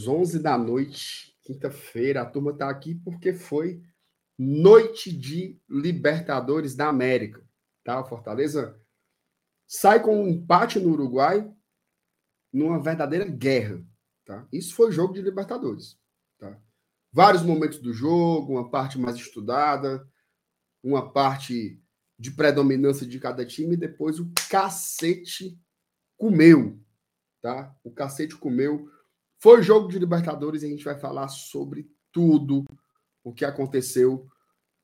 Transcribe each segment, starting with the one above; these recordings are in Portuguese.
Muito bem, meus amigos, 11 da noite, quinta-feira, a turma está aqui porque foi noite de Libertadores da América, tá? Fortaleza sai com um empate no Uruguai numa verdadeira guerra, tá? Isso foi jogo de Libertadores, tá? Vários momentos do jogo, uma parte mais estudada, uma parte de predominância de cada time, e depois o cacete comeu, tá? O cacete comeu. Foi jogo de Libertadores e a gente vai falar sobre tudo o que aconteceu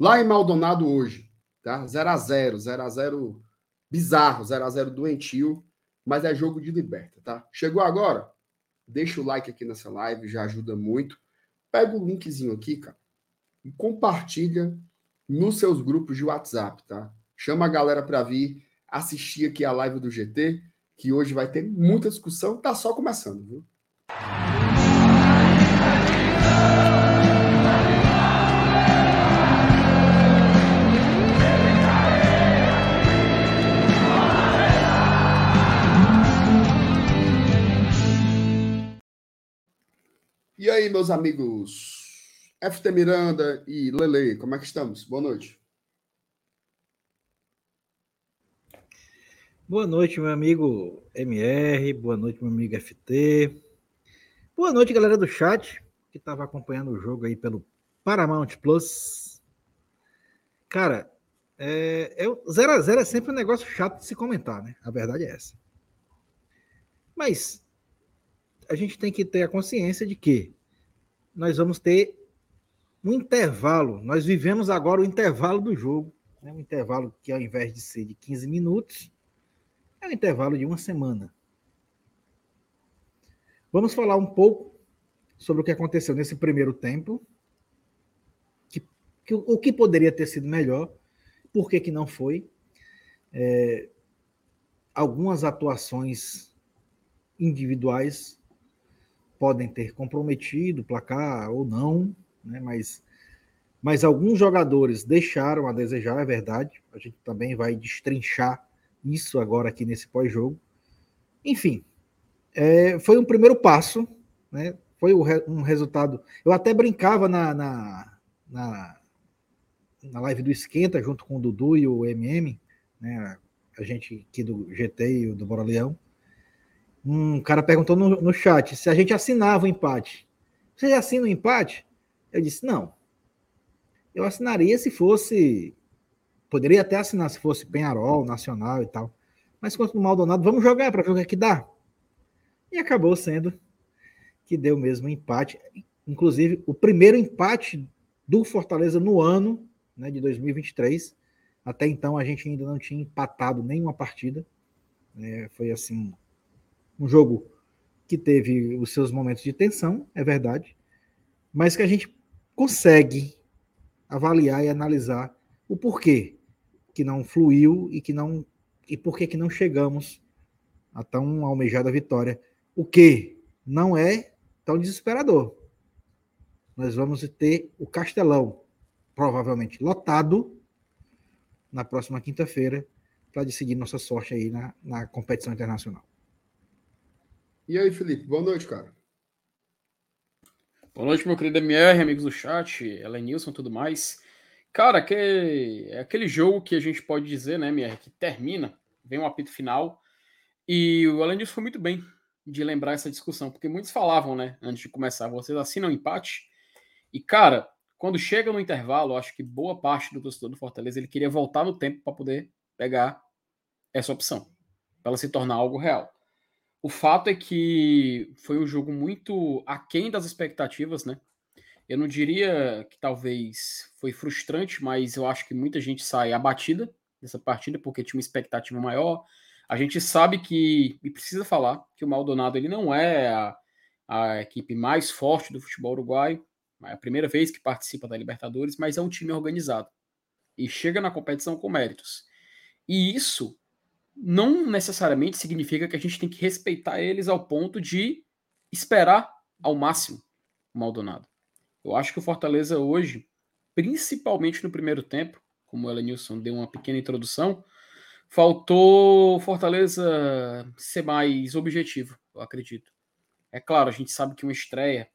lá em Maldonado hoje, tá? 0 a 0, 0 a 0 bizarro, 0 a 0 doentio, mas é jogo de liberta, tá? Chegou agora? Deixa o like aqui nessa live, já ajuda muito. Pega o linkzinho aqui, cara, e compartilha nos seus grupos de WhatsApp, tá? Chama a galera para vir assistir aqui a live do GT que hoje vai ter muita discussão, tá só começando, viu? E aí, meus amigos? FT Miranda e Lele, como é que estamos? Boa noite. Boa noite, meu amigo MR. Boa noite, meu amigo FT. Boa noite, galera do chat que estava acompanhando o jogo aí pelo Paramount Plus. Cara, é, é, 0 a 0 é sempre um negócio chato de se comentar, né? A verdade é essa. Mas a gente tem que ter a consciência de que nós vamos ter um intervalo. Nós vivemos agora o intervalo do jogo. Né? Um intervalo que, ao invés de ser de 15 minutos, é um intervalo de uma semana. Vamos falar um pouco sobre o que aconteceu nesse primeiro tempo, que, que, o que poderia ter sido melhor, por que, que não foi. É, algumas atuações individuais podem ter comprometido o placar ou não, né, mas, mas alguns jogadores deixaram a desejar, é verdade. A gente também vai destrinchar isso agora aqui nesse pós-jogo. Enfim, é, foi um primeiro passo, né? Foi um resultado. Eu até brincava na, na, na, na live do Esquenta, junto com o Dudu e o MM, né? A gente aqui do GT e do Bora Leão. Um cara perguntou no, no chat se a gente assinava o empate. Você assina o empate? Eu disse, não. Eu assinaria se fosse Poderia até assinar se fosse Penharol, Nacional e tal. Mas quanto no Maldonado, vamos jogar para ver o que é que dá. E acabou sendo que deu mesmo empate. Inclusive, o primeiro empate do Fortaleza no ano né, de 2023. Até então a gente ainda não tinha empatado nenhuma partida. É, foi assim um jogo que teve os seus momentos de tensão, é verdade, mas que a gente consegue avaliar e analisar o porquê que não fluiu e que não e por que não chegamos a tão almejada vitória, o que não é tão desesperador. Nós vamos ter o Castelão provavelmente lotado na próxima quinta-feira para decidir nossa sorte aí na, na competição internacional. E aí, Felipe, boa noite, cara. Boa noite, meu querido MR, amigos do chat, Elenilson e tudo mais. Cara, que é aquele jogo que a gente pode dizer, né, MR, que termina, vem um apito final, e o Alan foi muito bem de lembrar essa discussão, porque muitos falavam, né, antes de começar, vocês assinam empate, e cara, quando chega no intervalo, acho que boa parte do torcedor do Fortaleza ele queria voltar no tempo para poder pegar essa opção, para ela se tornar algo real. O fato é que foi um jogo muito aquém das expectativas, né? Eu não diria que talvez foi frustrante, mas eu acho que muita gente sai abatida dessa partida porque tinha uma expectativa maior. A gente sabe que, e precisa falar, que o Maldonado ele não é a, a equipe mais forte do futebol uruguaio. É a primeira vez que participa da Libertadores, mas é um time organizado e chega na competição com méritos. E isso não necessariamente significa que a gente tem que respeitar eles ao ponto de esperar ao máximo o Maldonado. Eu acho que o Fortaleza hoje, principalmente no primeiro tempo, como o Elenilson deu uma pequena introdução, faltou Fortaleza ser mais objetivo, eu acredito. É claro, a gente sabe que uma estreia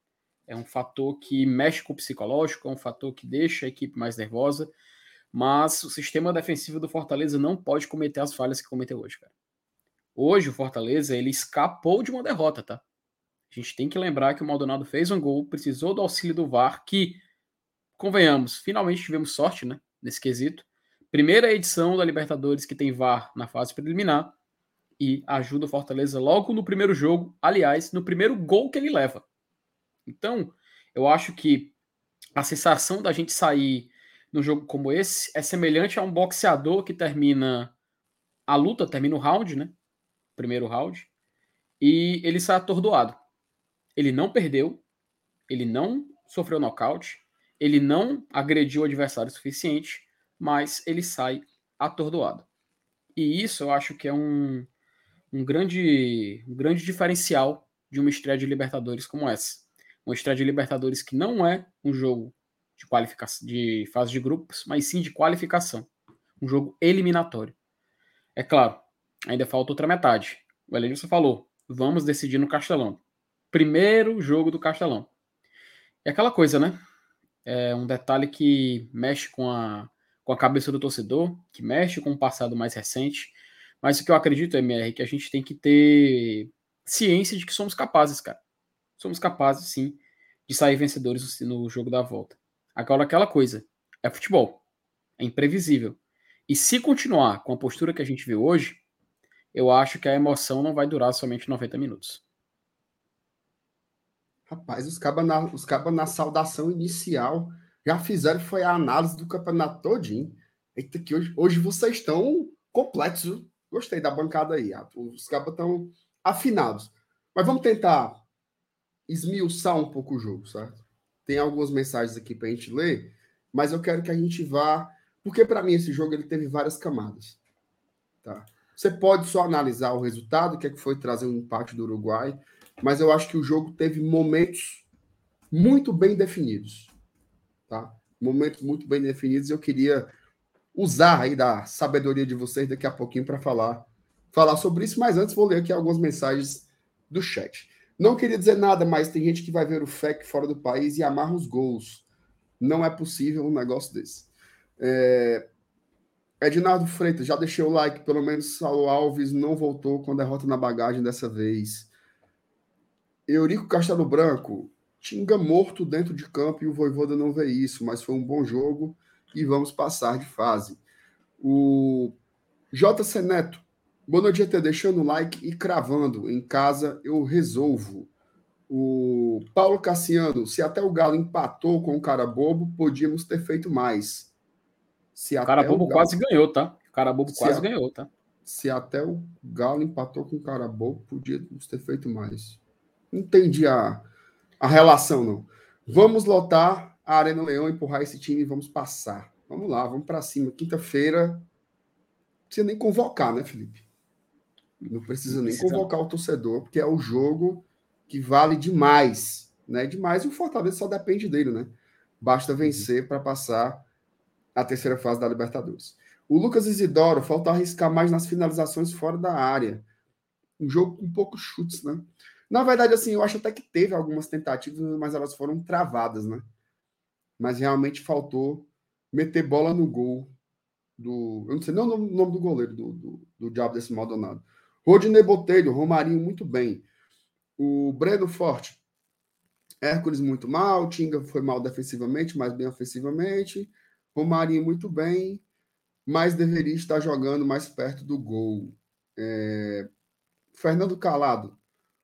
é um fator que mexe com o psicológico, é um fator que deixa a equipe mais nervosa, mas o sistema defensivo do Fortaleza não pode cometer as falhas que cometeu hoje, cara. Hoje o Fortaleza ele escapou de uma derrota, tá? A gente tem que lembrar que o Maldonado fez um gol, precisou do auxílio do VAR, que, convenhamos, finalmente tivemos sorte, né? Nesse quesito. Primeira edição da Libertadores que tem VAR na fase preliminar e ajuda o Fortaleza logo no primeiro jogo, aliás, no primeiro gol que ele leva. Então, eu acho que a sensação da gente sair num jogo como esse é semelhante a um boxeador que termina a luta, termina o round, né? Primeiro round, e ele sai atordoado. Ele não perdeu, ele não sofreu nocaute, ele não agrediu o adversário o suficiente, mas ele sai atordoado. E isso eu acho que é um, um, grande, um grande diferencial de uma estreia de Libertadores como essa. Uma estreia de Libertadores que não é um jogo de qualificação, de fase de grupos, mas sim de qualificação. Um jogo eliminatório. É claro, ainda falta outra metade. O Elenilson falou: vamos decidir no Castelão. Primeiro jogo do Castelão. É aquela coisa, né? É um detalhe que mexe com a, com a cabeça do torcedor, que mexe com o passado mais recente. Mas o que eu acredito, MR, é que a gente tem que ter ciência de que somos capazes, cara. Somos capazes, sim, de sair vencedores no jogo da volta. Agora, aquela coisa, é futebol. É imprevisível. E se continuar com a postura que a gente viu hoje, eu acho que a emoção não vai durar somente 90 minutos. Rapaz, os cabas na, os caba na saudação inicial já fizeram foi a análise do campeonato todinho. Eita, que hoje, hoje vocês estão completos. Viu? Gostei da bancada aí. Os cabas estão afinados. Mas vamos tentar esmiuçar um pouco o jogo, certo? Tem algumas mensagens aqui para a gente ler, mas eu quero que a gente vá. Porque para mim esse jogo ele teve várias camadas. Tá? Você pode só analisar o resultado, que é que foi trazer um empate do Uruguai, mas eu acho que o jogo teve momentos muito bem definidos. Tá? Momentos muito bem definidos. Eu queria usar aí da sabedoria de vocês daqui a pouquinho para falar falar sobre isso, mas antes vou ler aqui algumas mensagens do chat. Não queria dizer nada, mas tem gente que vai ver o FEC fora do país e amarra os gols. Não é possível um negócio desse. É... Ednardo Freitas, já deixei o like, pelo menos Saulo Alves não voltou com derrota na bagagem dessa vez. Eurico Castelo Branco, Tinga morto dentro de campo e o Voivoda não vê isso, mas foi um bom jogo e vamos passar de fase. O JC Neto, Boa noite, GT. Deixando o like e cravando. Em casa eu resolvo. O Paulo Cassiano, se até o Galo empatou com o cara bobo, podíamos ter feito mais. Se o cara bobo Galo... quase ganhou, tá? O cara bobo quase a... ganhou, tá? Se até o Galo empatou com o cara bobo, podíamos ter feito mais. Entendi a, a relação, não. Vamos lotar a Arena Leão, empurrar esse time e vamos passar. Vamos lá, vamos para cima. Quinta-feira. Não precisa nem convocar, né, Felipe? Não precisa nem convocar o torcedor, porque é o jogo que vale demais, né? Demais e o Fortaleza só depende dele, né? Basta vencer para passar a terceira fase da Libertadores. O Lucas Isidoro, falta arriscar mais nas finalizações fora da área. Um jogo com poucos chutes, né? Na verdade, assim, eu acho até que teve algumas tentativas, mas elas foram travadas, né? Mas realmente faltou meter bola no gol do. Eu não sei nem o nome, nome do goleiro, do, do, do Diabo desse Maldonado. Rodinei Botelho, Romarinho muito bem. O Breno Forte, Hércules muito mal, Tinga foi mal defensivamente, mas bem ofensivamente. Romarinho muito bem, mas deveria estar jogando mais perto do gol. É... Fernando Calado.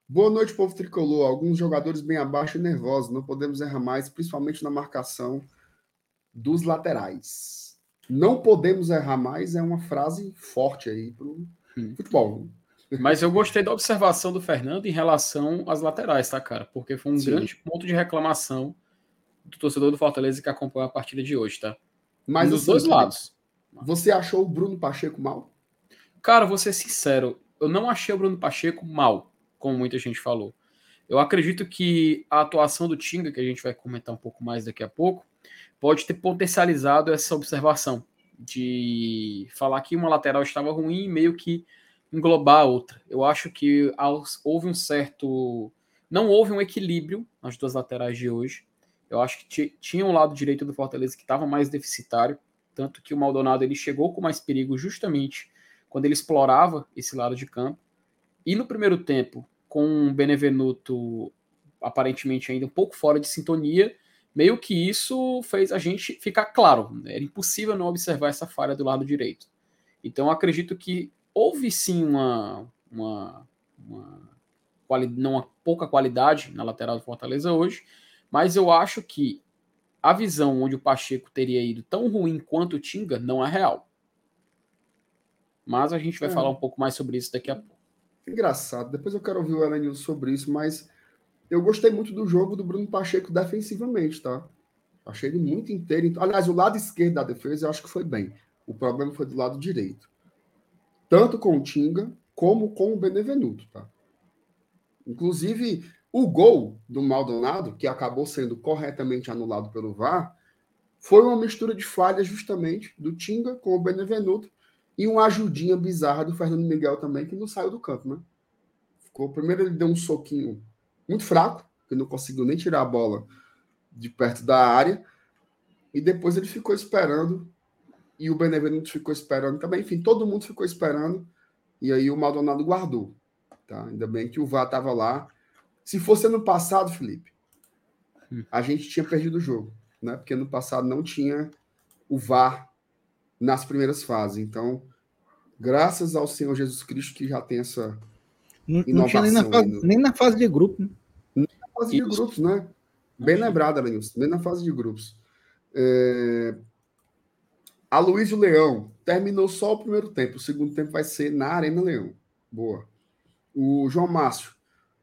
Boa noite, povo tricolor. Alguns jogadores bem abaixo e nervosos. Não podemos errar mais, principalmente na marcação dos laterais. Não podemos errar mais é uma frase forte aí para o hum. futebol. Mas eu gostei da observação do Fernando em relação às laterais, tá, cara? Porque foi um Sim. grande ponto de reclamação do torcedor do Fortaleza que acompanhou a partida de hoje, tá? Mas dos assim, dois lados. Você achou o Bruno Pacheco mal? Cara, vou ser sincero, eu não achei o Bruno Pacheco mal, como muita gente falou. Eu acredito que a atuação do Tinga, que a gente vai comentar um pouco mais daqui a pouco, pode ter potencializado essa observação de falar que uma lateral estava ruim, meio que englobar a outra. Eu acho que houve um certo Não houve um equilíbrio nas duas laterais de hoje. Eu acho que tinha um lado direito do Fortaleza que estava mais deficitário, tanto que o Maldonado ele chegou com mais perigo justamente quando ele explorava esse lado de campo. E no primeiro tempo, com o Benevenuto aparentemente ainda um pouco fora de sintonia, meio que isso fez a gente ficar claro. Era impossível não observar essa falha do lado direito. Então acredito que houve sim uma, uma, uma, quali, não uma pouca qualidade na lateral do Fortaleza hoje, mas eu acho que a visão onde o Pacheco teria ido tão ruim quanto o Tinga não é real. Mas a gente vai é. falar um pouco mais sobre isso daqui a pouco. Engraçado. Depois eu quero ouvir o Elenil sobre isso, mas eu gostei muito do jogo do Bruno Pacheco defensivamente, tá? Achei ele muito inteiro. Aliás, o lado esquerdo da defesa eu acho que foi bem. O problema foi do lado direito. Tanto com o Tinga como com o Benevenuto, tá? Inclusive, o gol do Maldonado, que acabou sendo corretamente anulado pelo VAR, foi uma mistura de falhas justamente do Tinga com o Benevenuto e uma ajudinha bizarra do Fernando Miguel também, que não saiu do campo, né? Ficou, primeiro ele deu um soquinho muito fraco, que não conseguiu nem tirar a bola de perto da área. E depois ele ficou esperando. E o Benevenuto ficou esperando também. Enfim, todo mundo ficou esperando. E aí o Maldonado guardou. Tá? Ainda bem que o VAR estava lá. Se fosse ano passado, Felipe, a gente tinha perdido o jogo. Né? Porque ano passado não tinha o VAR nas primeiras fases. Então, graças ao Senhor Jesus Cristo que já tem essa não, não tinha nem na, fase, nem na fase de grupo. Né? Nem na fase Isso. de grupos, né? Bem lembrado, Lenilson. Nem na fase de grupos. É... A Luiz Leão terminou só o primeiro tempo. O segundo tempo vai ser na Arena Leão. Boa. O João Márcio.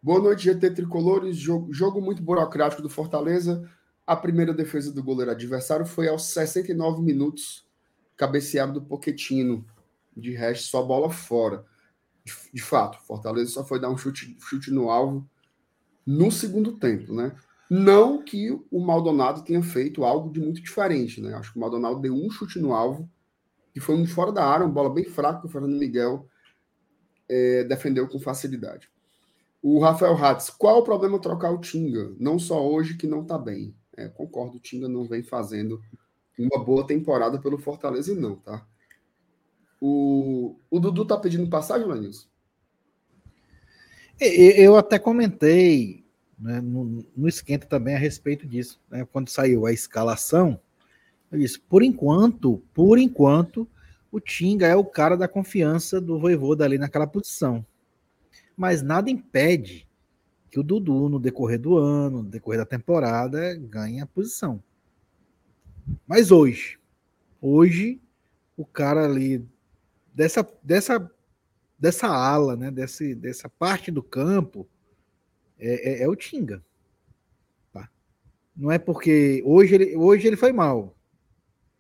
Boa noite, GT Tricolores. Jogo, jogo muito burocrático do Fortaleza. A primeira defesa do goleiro adversário foi aos 69 minutos, cabeceado do Poquetino. De resto, só bola fora de, de fato, Fortaleza só foi dar um chute, chute no alvo no segundo tempo, né? Não que o Maldonado tenha feito algo de muito diferente, né? Acho que o Maldonado deu um chute no alvo, que foi um fora da área, uma bola bem fraca, o Fernando Miguel é, defendeu com facilidade. O Rafael Hatz, qual o problema trocar o Tinga? Não só hoje que não tá bem. É, concordo, o Tinga não vem fazendo uma boa temporada pelo Fortaleza, não, tá? O, o Dudu tá pedindo passagem, Lanilson? Eu até comentei né, no, no, esquenta também a respeito disso. Né, quando saiu a escalação, eu disse: por enquanto, por enquanto, o Tinga é o cara da confiança do Voivoda ali naquela posição. Mas nada impede que o Dudu, no decorrer do ano, no decorrer da temporada, ganhe a posição. Mas hoje, hoje, o cara ali dessa, dessa, dessa ala, né, desse, dessa parte do campo, é, é, é o Tinga. Tá? Não é porque hoje ele, hoje ele foi mal.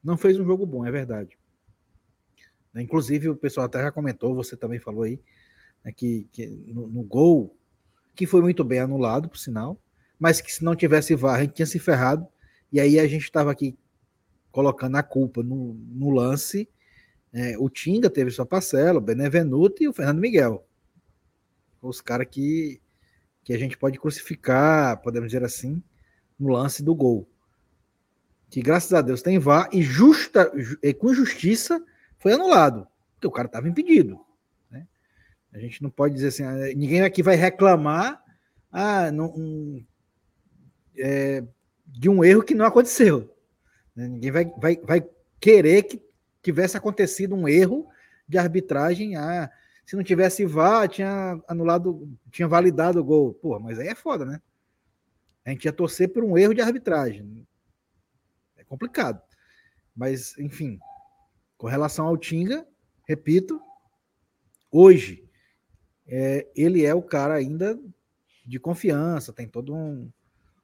Não fez um jogo bom, é verdade. Inclusive, o pessoal até já comentou, você também falou aí, né, que, que no, no, gol, que foi muito bem anulado, por sinal, mas que se não tivesse VAR, a gente tinha se ferrado, e aí a gente estava aqui colocando a culpa no, no lance é, o Tinga teve sua parcela, o Benevenuto e o Fernando Miguel. Os caras que, que a gente pode crucificar, podemos dizer assim, no lance do gol. Que graças a Deus tem vá e justa e com justiça foi anulado, porque o cara estava impedido. Né? A gente não pode dizer assim, ah, ninguém aqui vai reclamar ah, não, um, é, de um erro que não aconteceu. Né? Ninguém vai, vai, vai querer que tivesse acontecido um erro de arbitragem, ah, se não tivesse VAR, tinha anulado, tinha validado o gol. Pô, mas aí é foda, né? A gente ia torcer por um erro de arbitragem. É complicado. Mas, enfim, com relação ao Tinga, repito, hoje é, ele é o cara ainda de confiança, tem todo um,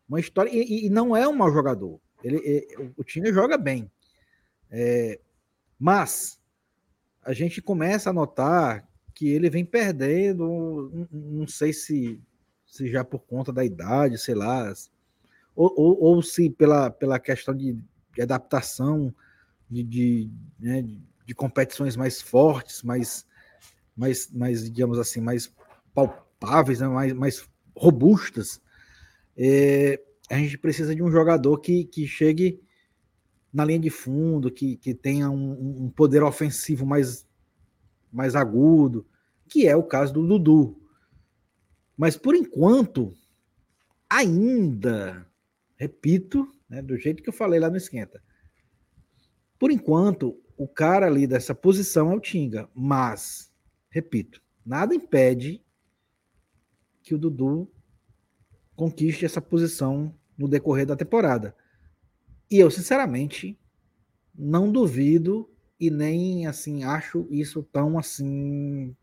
uma história e, e, não é um mau jogador. Ele, é, o Tinga joga bem. É, mas a gente começa a notar que ele vem perdendo, não sei se, se já por conta da idade, sei lá, ou, ou, ou se pela, pela questão de, de adaptação de, de, né, de, competições mais fortes, mais, mais, mais, digamos assim, mais palpáveis, né, mais, mais, robustas, é, a gente precisa de um jogador que, que chegue na linha de fundo, que, que tenha um, um poder ofensivo mais, mais agudo, que é o caso do Dudu. Mas por enquanto, ainda, repito, né, do jeito que eu falei lá no Esquenta, por enquanto, o cara ali dessa posição é o Tinga, mas, repito, nada impede que o Dudu conquiste essa posição no decorrer da temporada. E eu, sinceramente, não duvido e nem assim acho isso tão assim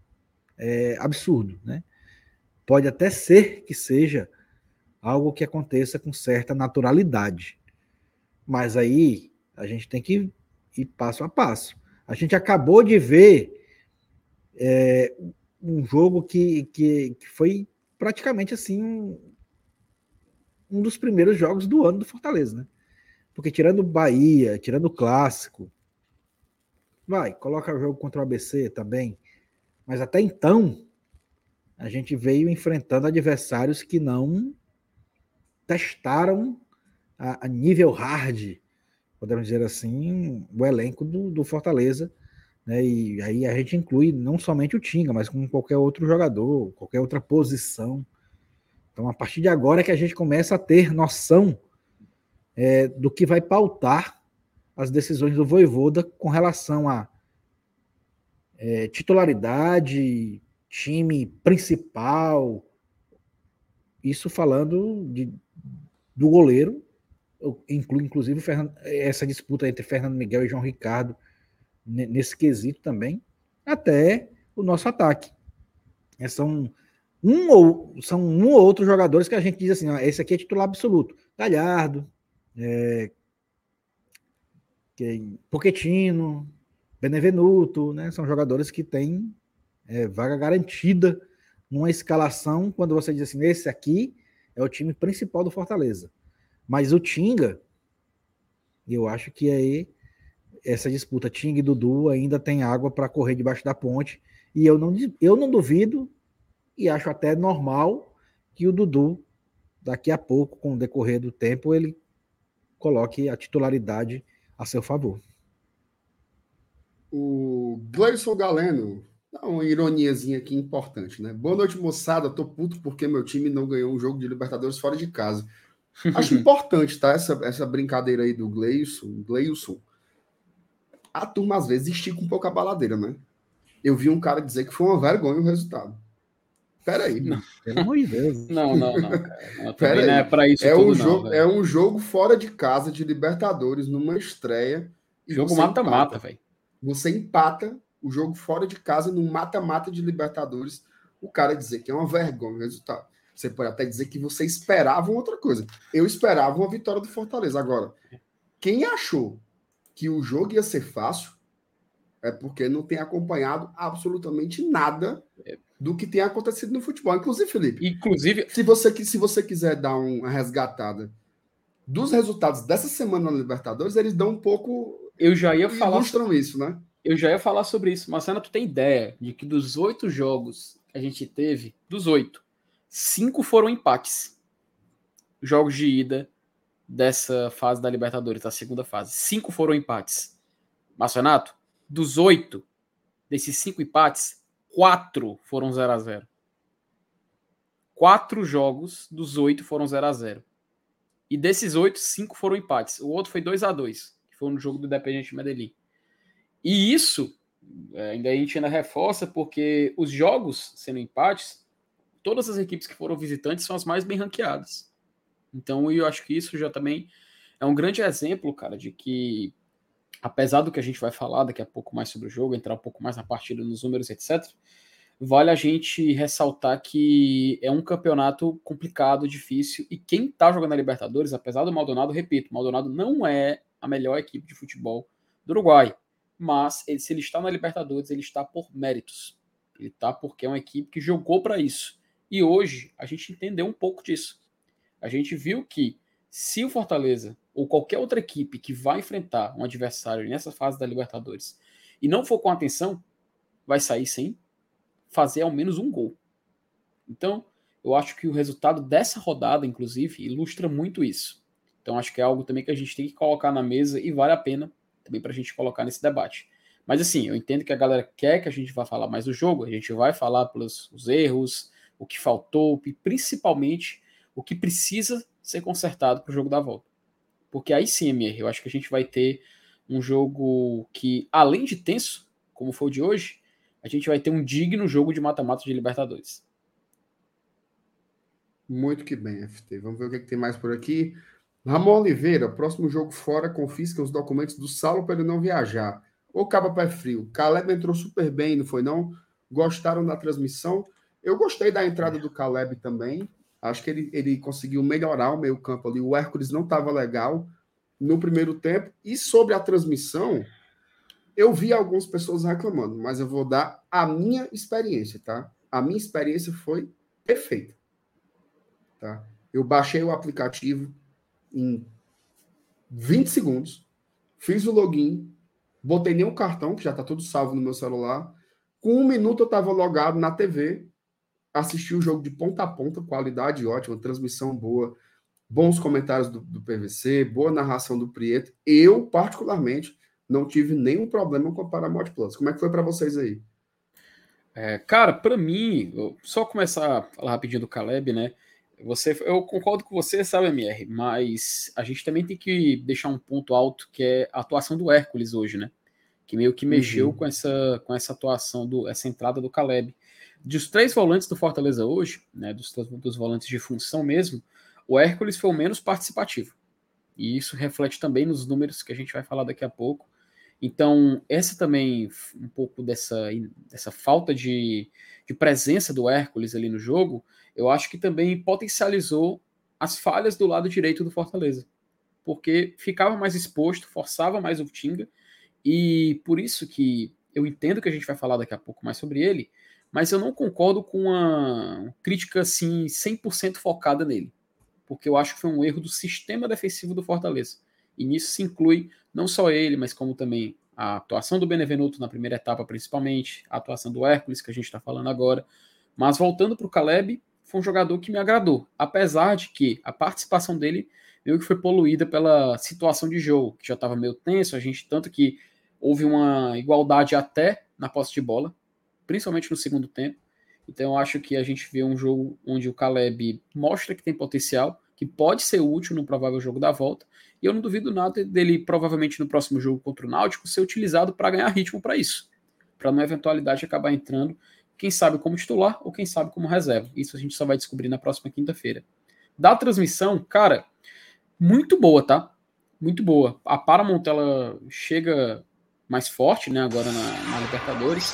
é, absurdo, né? Pode até ser que seja algo que aconteça com certa naturalidade, mas aí a gente tem que ir passo a passo. A gente acabou de ver é, um jogo que, que, que foi praticamente assim um, dos primeiros jogos do ano do Fortaleza, né? Porque tirando Bahia, tirando o clássico, vai, coloca o jogo contra o ABC também. Mas até então, a gente veio enfrentando adversários que não testaram a, a nível hard, podemos dizer assim, o elenco do, do Fortaleza. Né? E aí a gente inclui não somente o Tinga, mas com qualquer outro jogador, qualquer outra posição. Então, a partir de agora é que a gente começa a ter noção é, do que vai pautar as decisões do Voivoda com relação a é, titularidade, time principal, isso falando de, do goleiro, inclui inclusive essa disputa entre Fernando Miguel e João Ricardo nesse quesito também, até o nosso ataque. É, são um ou são um ou outro jogadores que a gente diz assim, ó, esse aqui é titular absoluto. Galhardo, é, que, Poquetino, Benevenuto, né? São jogadores que têm é, vaga garantida numa escalação quando você diz assim, esse aqui é o time principal do Fortaleza. Mas o Tinga, eu acho que aí essa disputa Tinga e Dudu ainda tem água para correr debaixo da ponte. E eu não, eu não duvido e acho até normal que o Dudu, daqui a pouco, com o decorrer do tempo, ele coloque a titularidade a seu favor. O Gleison Galeno, dá uma ironiazinha aqui importante, né? Boa noite, moçada. Tô puto porque meu time não ganhou um jogo de Libertadores fora de casa. Acho importante, tá? Essa, essa brincadeira aí do Gleison. Gleison. A turma às vezes estica um pouco a baladeira, né? Eu vi um cara dizer que foi uma vergonha o resultado. Peraí. Não. Pelo amor de Deus. Não, não, não. Cara. Pera não é para isso. É, um jogo, é um jogo fora de casa de Libertadores, numa estreia. Jogo mata-mata, velho. Você empata o jogo fora de casa num mata-mata de Libertadores. O cara dizer que é uma vergonha o resultado. Você pode até dizer que você esperava outra coisa. Eu esperava uma vitória do Fortaleza. Agora, quem achou que o jogo ia ser fácil é porque não tem acompanhado absolutamente nada é do que tem acontecido no futebol. Inclusive, Felipe. Inclusive. Se você, se você quiser dar uma resgatada dos resultados dessa semana na Libertadores, eles dão um pouco. Eu já ia falar. Mostram isso, né? Eu já ia falar sobre isso. Marcelo, tu tem ideia de que dos oito jogos que a gente teve, dos oito, cinco foram empates. Jogos de ida dessa fase da Libertadores, da segunda fase. Cinco foram empates. Marcenato, dos oito, desses cinco empates, quatro foram 0 a 0 Quatro jogos dos oito foram 0 a 0 E desses oito, cinco foram empates. O outro foi 2 a 2 que foi no jogo do Independente Medellín. E isso, é, ainda a gente ainda reforça, porque os jogos sendo empates, todas as equipes que foram visitantes são as mais bem ranqueadas. Então, eu acho que isso já também é um grande exemplo, cara, de que apesar do que a gente vai falar daqui a pouco mais sobre o jogo, entrar um pouco mais na partida, nos números, etc., vale a gente ressaltar que é um campeonato complicado, difícil, e quem tá jogando a Libertadores, apesar do Maldonado, repito, Maldonado não é a melhor equipe de futebol do Uruguai, mas ele, se ele está na Libertadores, ele está por méritos. Ele está porque é uma equipe que jogou para isso. E hoje a gente entendeu um pouco disso. A gente viu que se o Fortaleza ou qualquer outra equipe que vai enfrentar um adversário nessa fase da Libertadores e não for com atenção, vai sair sem fazer ao menos um gol. Então, Eu acho que o resultado dessa rodada, inclusive, ilustra muito isso. Então acho que é algo também que a gente tem que colocar na mesa e vale a pena também para a gente colocar nesse debate. Mas assim, eu entendo que a galera quer que a gente vá falar mais do jogo, a gente vai falar pelos os erros, o que faltou e principalmente o que precisa ser consertado para o jogo da volta. Porque aí sim, MR, eu acho que a gente vai ter um jogo que, além de tenso, como foi o de hoje, a gente vai ter um digno jogo de mata-mata de Libertadores. Muito que bem, FT. Vamos ver o que, é que tem mais por aqui. Ramon Oliveira, próximo jogo fora, confisca os documentos do Saulo para ele não viajar. Ou caba pé frio. Caleb entrou super bem, não foi não? Gostaram da transmissão? Eu gostei da entrada do Caleb também. Acho que ele, ele conseguiu melhorar o meio campo ali. O Hércules não estava legal no primeiro tempo. E sobre a transmissão, eu vi algumas pessoas reclamando, mas eu vou dar a minha experiência, tá? A minha experiência foi perfeita. Tá? Eu baixei o aplicativo em 20 segundos, fiz o login, botei nenhum cartão, que já está tudo salvo no meu celular. Com um minuto eu estava logado na TV, assisti o jogo de ponta a ponta, qualidade ótima, transmissão boa, bons comentários do, do PVC, boa narração do Prieto. Eu, particularmente, não tive nenhum problema com a Paramount Plus. Como é que foi para vocês aí? É, cara, para mim, só começar a falar rapidinho do Caleb, né? Você, eu concordo com você, sabe, MR, mas a gente também tem que deixar um ponto alto que é a atuação do Hércules hoje, né? Que meio que mexeu uhum. com, essa, com essa atuação, do, essa entrada do Caleb. Dos três volantes do Fortaleza hoje, né, dos, dos volantes de função mesmo, o Hércules foi o menos participativo. E isso reflete também nos números que a gente vai falar daqui a pouco. Então, essa também, um pouco dessa, dessa falta de, de presença do Hércules ali no jogo, eu acho que também potencializou as falhas do lado direito do Fortaleza. Porque ficava mais exposto, forçava mais o Tinga, e por isso que eu entendo que a gente vai falar daqui a pouco mais sobre ele, mas eu não concordo com uma crítica assim 100% focada nele, porque eu acho que foi um erro do sistema defensivo do Fortaleza. E nisso se inclui não só ele, mas como também a atuação do Benevenuto na primeira etapa, principalmente, a atuação do Hércules, que a gente está falando agora. Mas voltando para o Caleb, foi um jogador que me agradou, apesar de que a participação dele meio que foi poluída pela situação de jogo, que já estava meio tenso, a gente tanto que houve uma igualdade até na posse de bola, principalmente no segundo tempo. Então eu acho que a gente vê um jogo onde o Caleb mostra que tem potencial, que pode ser útil no provável jogo da volta, e eu não duvido nada dele provavelmente no próximo jogo contra o Náutico ser utilizado para ganhar ritmo para isso, para na eventualidade acabar entrando, quem sabe como titular ou quem sabe como reserva. Isso a gente só vai descobrir na próxima quinta-feira. Da transmissão, cara, muito boa, tá? Muito boa. A Paramount ela chega mais forte, né, agora na, na Libertadores,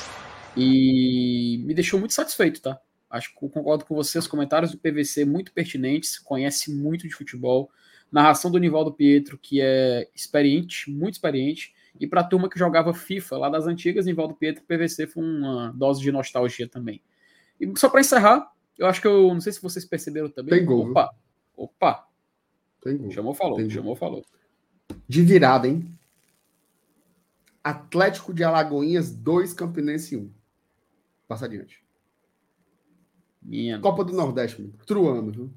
e me deixou muito satisfeito, tá? Acho que concordo com você, os comentários do PVC muito pertinentes, conhece muito de futebol, narração do Nivaldo Pietro, que é experiente, muito experiente, e para a turma que jogava FIFA lá das antigas, Nivaldo Pietro PVC foi uma dose de nostalgia também. E só para encerrar, eu acho que eu não sei se vocês perceberam também. Tem gol. Opa, opa. Tem gol. Chamou, falou. Tem chamou, falou. De virada, hein? Atlético de Alagoinhas 2, Campinense 1. Passa adiante. Minha Copa do Nordeste, amigo. truando, viu?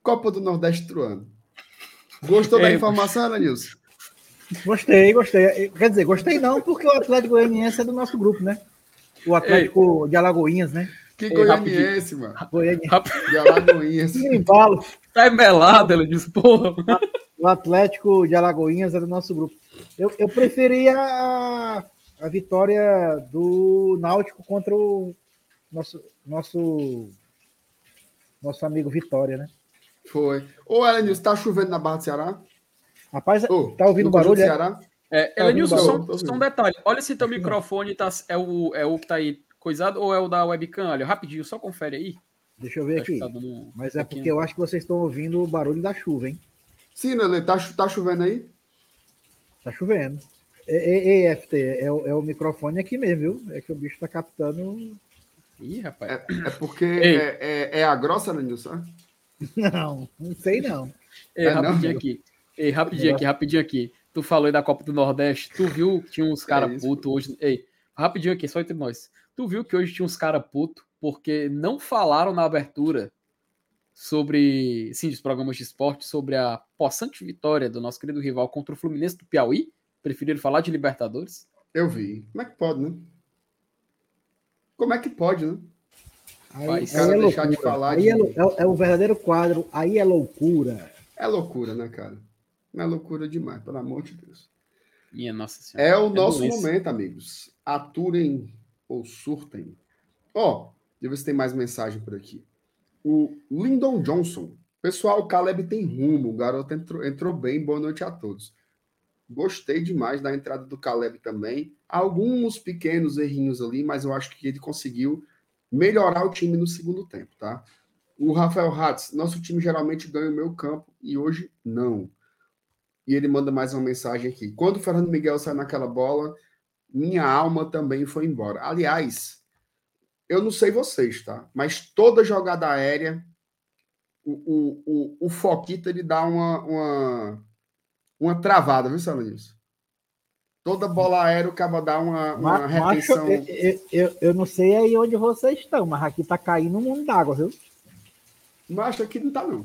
Copa do Nordeste truando. Gostou da informação, Ananilson? Gostei, gostei. Quer dizer, gostei não, porque o Atlético Goianiense é do nosso grupo, né? O Atlético Ei. de Alagoinhas, né? Que goianiense, mano. Goianiense. De Alagoinhas. embalo. Tá embelado, ele disse, porra. O Atlético de Alagoinhas é do nosso grupo. Eu, eu preferia a, vitória do Náutico contra o nosso, nosso, nosso amigo Vitória, né? Foi. Ô, Elenilson, tá chovendo na Barra do Ceará? Rapaz, oh, tá ouvindo barulho? É? Ceará? É, tá Elenilson, só, só, um detalhe. Olha se teu microfone tá, é, o, é o que tá aí coisado ou é o da webcam? Olha, rapidinho, só confere aí. Deixa eu ver aqui. Tá Mas é porque eu acho que vocês estão ouvindo o barulho da chuva, hein? Sim, Lele, tá, tá chovendo aí? Tá chovendo. Ei, ei FT, é, o, é o microfone aqui mesmo, viu? É que o bicho tá captando. Ih, rapaz. É, é porque é, é, é, a grossa, Lenilson? Não, não sei não. Ei, é, rapidinho não, aqui. Ei, rapidinho aqui, rapidinho aqui. Tu falou aí da Copa do Nordeste. Tu viu que tinha uns caras é putos hoje. Ei, rapidinho aqui, só entre nós. Tu viu que hoje tinha uns caras putos porque não falaram na abertura sobre, sim, dos programas de esporte, sobre a possante vitória do nosso querido rival contra o Fluminense do Piauí. Preferiram falar de Libertadores? Eu vi. Como é que pode, né? Como é que pode, né? Aí, aí é deixar de falar aí de... é, é, é o verdadeiro quadro, aí é loucura. É loucura, né, cara? Não é loucura demais, pelo amor de Deus. Minha Nossa Senhora. É o é nosso momento, amigos. Aturem ou surtem. Ó, oh, deixa eu ver se tem mais mensagem por aqui. O Lyndon Johnson. Pessoal, o Caleb tem rumo. O garoto entrou, entrou bem. Boa noite a todos. Gostei demais da entrada do Caleb também. Alguns pequenos errinhos ali, mas eu acho que ele conseguiu melhorar o time no segundo tempo, tá? O Rafael Hatz, nosso time geralmente ganha o meu campo e hoje não. E ele manda mais uma mensagem aqui. Quando o Fernando Miguel saiu naquela bola, minha alma também foi embora. Aliás, eu não sei vocês, tá? Mas toda jogada aérea, o, o, o, o Foquita ele dá uma, uma, uma travada, viu, Salanils? Toda bola aérea o cara dá uma, uma mas, retenção. Macho, eu, eu, eu, não sei aí onde vocês estão, mas aqui tá caindo um mundo d'água, viu? Mas aqui não tá, não.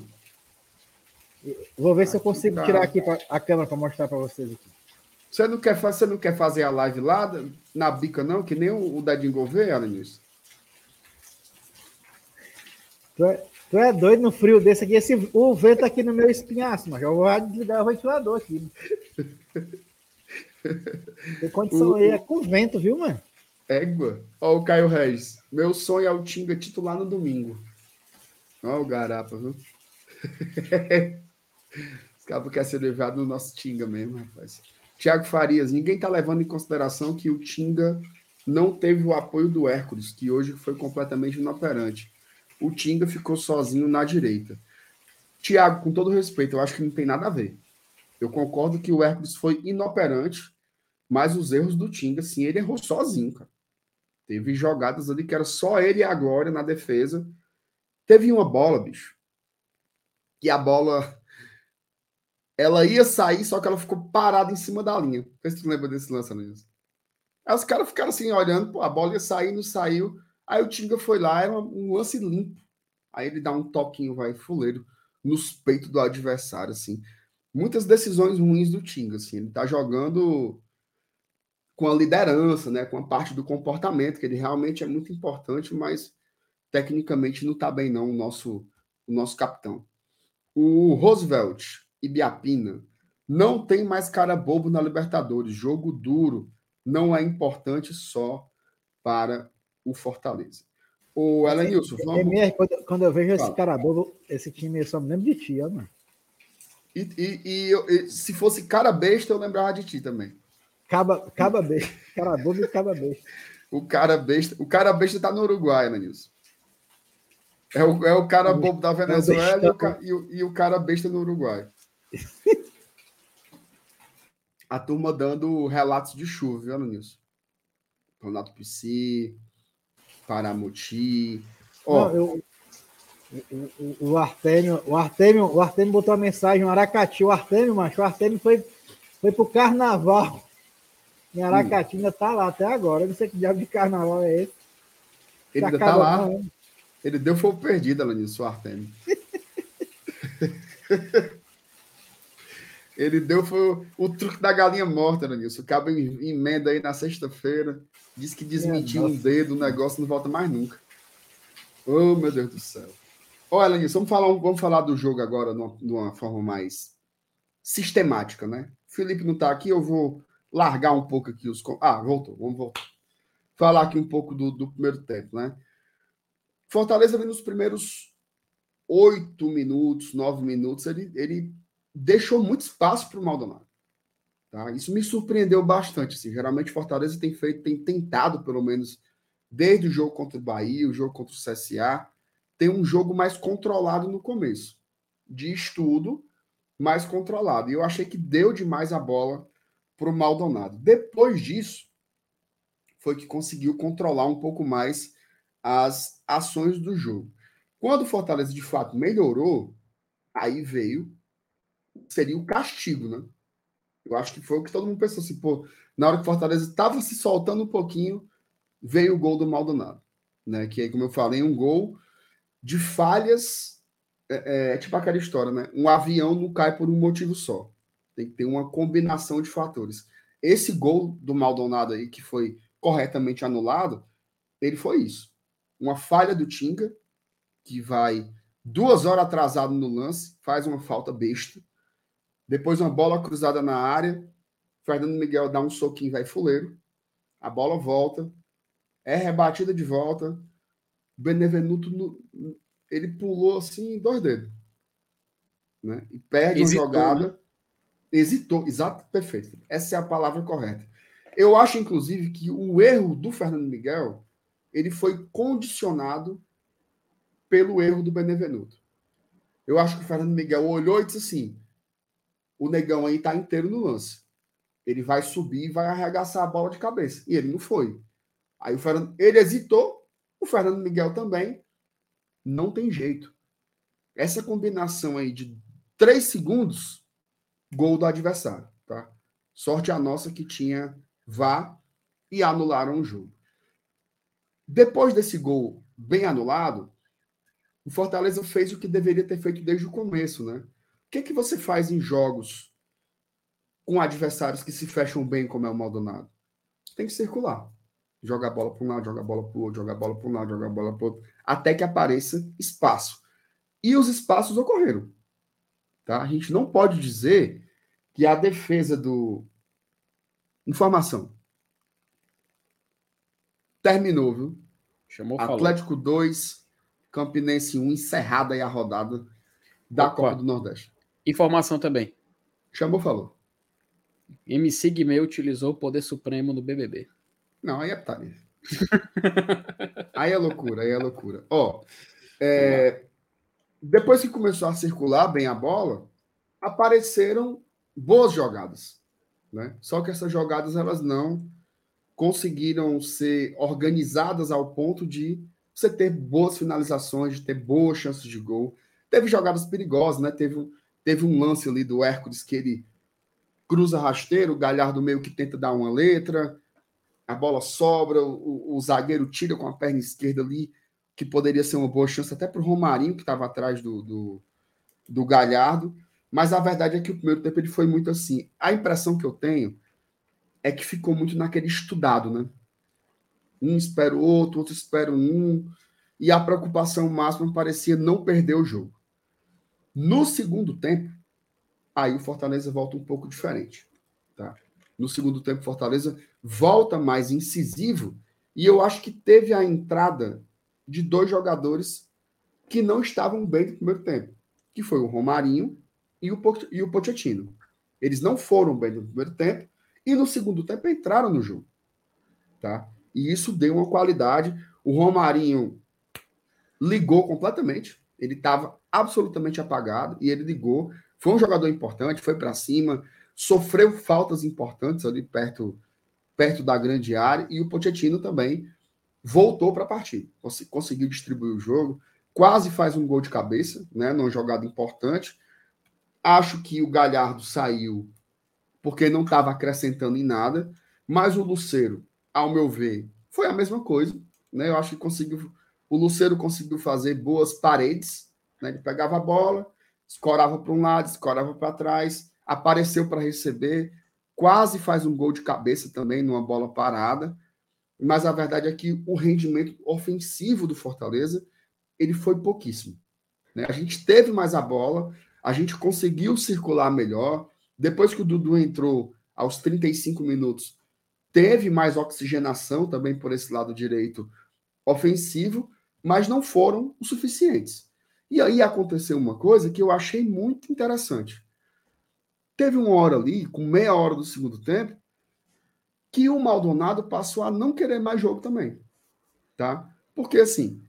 Vou ver aqui se eu consigo tá. tirar aqui pra, a câmera para mostrar para vocês aqui. Você não, quer, você não quer fazer a live lá na bica, não? Que nem o, o Dadinho Gouveia, Alanis? Tu é, tu é doido no frio desse aqui. Esse, o vento aqui no meu espinhaço, mas eu vou desligar o ventilador aqui. Tem condição o, aí, é com vento, viu, mano? Égua. Ó, o Caio Reis. Meu sonho é o Tinga titular no domingo. Ó, o Garapa, viu? Os cabos querem ser levado no nosso Tinga mesmo, rapaz. Tiago Farias, ninguém tá levando em consideração que o Tinga não teve o apoio do Hércules, que hoje foi completamente inoperante. O Tinga ficou sozinho na direita. Tiago, com todo respeito, eu acho que não tem nada a ver. Eu concordo que o Hércules foi inoperante, mas os erros do Tinga, sim, ele errou sozinho, cara. Teve jogadas ali que era só ele e a Glória na defesa. Teve uma bola, bicho, que a bola ela ia sair, só que ela ficou parada em cima da linha. Não sei se tu lembra desse lançamento. Aí os caras ficaram assim, olhando, pô, a bola ia sair, não saiu. Aí o Tinga foi lá, era um lance limpo. Aí ele dá um toquinho, vai, fuleiro, nos peitos do adversário, assim. Muitas decisões ruins do Tinga, assim. Ele tá jogando com a liderança, né, com a parte do comportamento, que ele realmente é muito importante, mas tecnicamente não está bem não o nosso o nosso capitão. O Roosevelt e Biapina não tem mais cara bobo na Libertadores, jogo duro, não é importante só para o Fortaleza. O Elenilson, vamos... É mesmo, quando, quando eu vejo Fala. esse cara bobo, esse time eu só me lembro de ti, mano. E, e, e, e, se fosse cara besta, eu lembrava de ti também. Caba, caba besta. Cara bobo e caba besta. O cara besta, o cara besta tá no Uruguai, né, Nilson? É o, é o cara bobo da Venezuela e o, o, e o cara besta no Uruguai. A turma dando relatos de chuva, viu, Nilson? Ronaldo Pisci, Paramoti. Ó, Não, eu, o, o, Artêmio, o Artêmio, o Artêmio botou a mensagem, o Aracati, o Artêmio, macho, o Artêmio foi, foi pro carnaval em Aracati ainda tá lá até agora. Eu não sei que diabo de carnaval é esse. Ele ainda tá lá. Ele deu fogo perdido, Alanis, o Artemio. Ele deu foi o truque da galinha morta, Alanis. O cabo emenda aí na sexta-feira. Diz que desmentiu um dedo, o negócio não volta mais nunca. Oh, meu Deus do céu. Olha, Alanis, vamos falar, vamos falar do jogo agora de uma forma mais sistemática, né? Felipe não tá aqui, eu vou largar um pouco aqui os. Ah, voltou, vamos voltar. Falar aqui um pouco do, do primeiro tempo, né? Fortaleza vem nos primeiros oito minutos, nove minutos, ele, ele deixou muito espaço para o Maldonado. Tá? Isso me surpreendeu bastante. Assim. Geralmente Fortaleza tem feito, tem tentado, pelo menos, desde o jogo contra o Bahia, o jogo contra o CSA, ter um jogo mais controlado no começo. De estudo, mais controlado. E eu achei que deu demais a bola para o Maldonado. Depois disso, foi que conseguiu controlar um pouco mais as ações do jogo. Quando o Fortaleza de fato melhorou, aí veio seria o castigo, né? Eu acho que foi o que todo mundo pensou assim, pô, na hora que o Fortaleza estava se soltando um pouquinho, veio o gol do Maldonado, né? Que aí, como eu falei, um gol de falhas é, é, tipo aquela história, né? Um avião não cai por um motivo só. Tem que ter uma combinação de fatores. Esse gol do Maldonado aí, que foi corretamente anulado, ele foi isso. Uma falha do Tinga, que vai duas horas atrasado no lance, faz uma falta besta. Depois uma bola cruzada na área. Fernando Miguel dá um soquinho, vai fuleiro. A bola volta. É rebatida de volta. Benevenuto, no, ele pulou assim dois dedos. Né? E perde Hesitou, uma jogada. Né? Hesitou, exato, perfeito. Essa é a palavra correta. Eu acho, inclusive, que o erro do Fernando Miguel ele foi condicionado pelo erro do Benevenuto. Eu acho que o Fernando Miguel olhou e disse assim: o negão aí tá inteiro no lance. Ele vai subir e vai arregaçar a bola de cabeça. E ele não foi. Aí o Fernando, ele hesitou, o Fernando Miguel também. Não tem jeito. Essa combinação aí de três segundos, gol do adversário, tá? Sorte a nossa que tinha vá e anularam o jogo. Depois desse gol bem anulado, o Fortaleza fez o que deveria ter feito desde o começo, né? O que, que você faz em jogos com adversários que se fecham bem, como é o Maldonado? Tem que circular. Joga a bola para um lado, joga a bola para o outro, joga a bola para um lado, joga a bola para o outro, até que apareça espaço. E os espaços ocorreram. Tá? A gente não pode dizer que a defesa do. Informação. Terminou, viu? Chamou, Atlético 2, Campinense 1, encerrada aí a rodada da Opa. Copa do Nordeste. Informação também. Chamou, falou. MC Guimê utilizou o poder supremo no BBB. Não, aí é putaria. aí é loucura, aí é loucura. Ó, é, depois que começou a circular bem a bola, apareceram boas jogadas. Né? Só que essas jogadas elas não conseguiram ser organizadas ao ponto de você ter boas finalizações, de ter boas chances de gol. Teve jogadas perigosas, né? Teve, teve um lance ali do Hércules que ele cruza rasteiro, o Galhardo meio que tenta dar uma letra, a bola sobra, o, o zagueiro tira com a perna esquerda ali, que poderia ser uma boa chance até para o Romarinho, que estava atrás do, do, do Galhardo. Mas a verdade é que o primeiro tempo ele foi muito assim. A impressão que eu tenho é que ficou muito naquele estudado, né? Um espera o outro, outro espera um, e a preocupação máxima parecia não perder o jogo. No segundo tempo, aí o Fortaleza volta um pouco diferente, tá? No segundo tempo, o Fortaleza volta mais incisivo e eu acho que teve a entrada de dois jogadores que não estavam bem no primeiro tempo, que foi o Romarinho e o, e o Pochettino. Eles não foram bem no primeiro tempo e no segundo tempo entraram no jogo. Tá? E isso deu uma qualidade. O Romarinho ligou completamente. Ele estava absolutamente apagado e ele ligou. Foi um jogador importante, foi para cima, sofreu faltas importantes ali perto, perto da grande área e o Pochettino também voltou para a partida. Conseguiu distribuir o jogo, quase faz um gol de cabeça, né, numa jogada importante. Acho que o Galhardo saiu porque não estava acrescentando em nada. Mas o Luceiro, ao meu ver, foi a mesma coisa. Né? Eu acho que conseguiu. O Luceiro conseguiu fazer boas paredes. Né? Ele pegava a bola, escorava para um lado, escorava para trás, apareceu para receber, quase faz um gol de cabeça também numa bola parada. Mas a verdade é que o rendimento ofensivo do Fortaleza ele foi pouquíssimo. Né? A gente teve mais a bola, a gente conseguiu circular melhor, depois que o Dudu entrou aos 35 minutos, teve mais oxigenação também por esse lado direito ofensivo, mas não foram o suficientes. E aí aconteceu uma coisa que eu achei muito interessante. Teve uma hora ali, com meia hora do segundo tempo, que o Maldonado passou a não querer mais jogo também. Tá? Porque assim,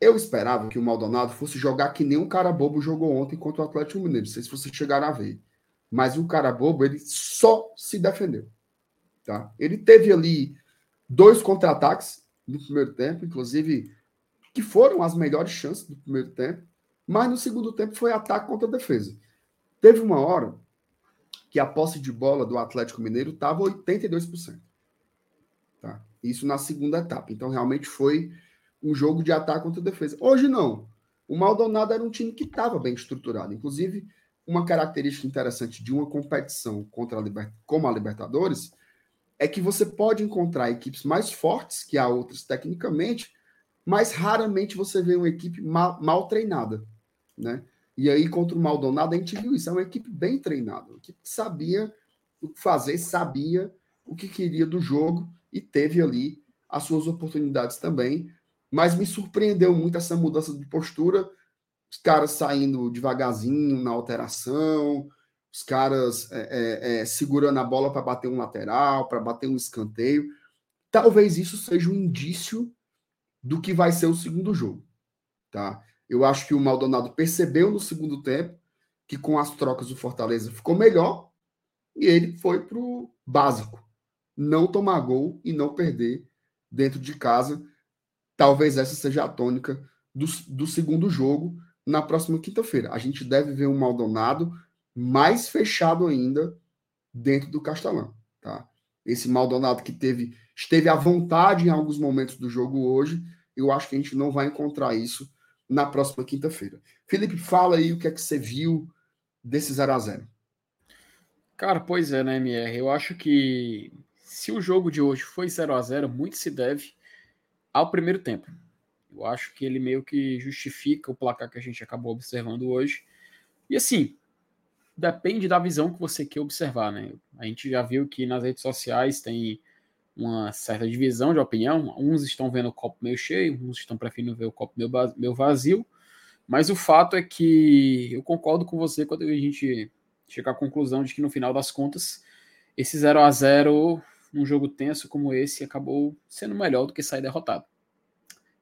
eu esperava que o Maldonado fosse jogar que nem um cara bobo jogou ontem contra o Atlético Mineiro. Não sei se vocês chegaram a ver. Mas o cara bobo, ele só se defendeu. Tá? Ele teve ali dois contra-ataques no primeiro tempo, inclusive, que foram as melhores chances do primeiro tempo, mas no segundo tempo foi ataque contra defesa. Teve uma hora que a posse de bola do Atlético Mineiro estava 82%. Tá? Isso na segunda etapa. Então, realmente foi um jogo de ataque contra defesa. Hoje não. O Maldonado era um time que estava bem estruturado. Inclusive, uma característica interessante de uma competição contra a Liber... como a Libertadores é que você pode encontrar equipes mais fortes que a outras tecnicamente, mas raramente você vê uma equipe mal, mal treinada, né? E aí, contra o Maldonado, a gente viu isso. É uma equipe bem treinada, uma equipe que sabia o que fazer, sabia o que queria do jogo e teve ali as suas oportunidades também. Mas me surpreendeu muito essa mudança de postura, os caras saindo devagarzinho na alteração, os caras é, é, é, segurando a bola para bater um lateral, para bater um escanteio. Talvez isso seja um indício do que vai ser o segundo jogo. Tá? Eu acho que o Maldonado percebeu no segundo tempo que com as trocas o Fortaleza ficou melhor e ele foi para o básico. Não tomar gol e não perder dentro de casa. Talvez essa seja a tônica do, do segundo jogo na próxima quinta-feira. A gente deve ver um Maldonado mais fechado ainda dentro do Castelão, tá? Esse Maldonado que teve esteve à vontade em alguns momentos do jogo hoje, eu acho que a gente não vai encontrar isso na próxima quinta-feira. Felipe, fala aí o que é que você viu desse 0 a 0 Cara, pois é, né, MR? Eu acho que se o jogo de hoje foi 0 a 0 muito se deve ao primeiro tempo. Eu acho que ele meio que justifica o placar que a gente acabou observando hoje. E assim, depende da visão que você quer observar, né? A gente já viu que nas redes sociais tem uma certa divisão de opinião. Uns estão vendo o copo meio cheio, uns estão preferindo ver o copo meio vazio. Mas o fato é que eu concordo com você quando a gente chega à conclusão de que no final das contas, esse 0 a 0 num jogo tenso como esse acabou sendo melhor do que sair derrotado.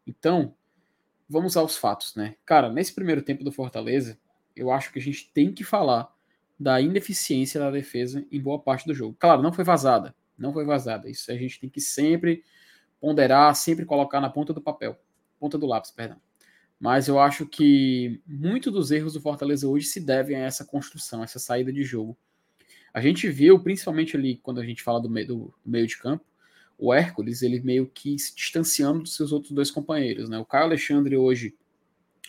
Então, vamos aos fatos, né? Cara, nesse primeiro tempo do Fortaleza, eu acho que a gente tem que falar da ineficiência da defesa em boa parte do jogo. Claro, não foi vazada, não foi vazada. Isso a gente tem que sempre ponderar, sempre colocar na ponta do papel, ponta do lápis, perdão. Mas eu acho que muito dos erros do Fortaleza hoje se devem a essa construção, essa saída de jogo. A gente viu, principalmente ali quando a gente fala do meio, do meio de campo, o Hércules, ele meio que se distanciando dos seus outros dois companheiros, né? O Caio Alexandre hoje,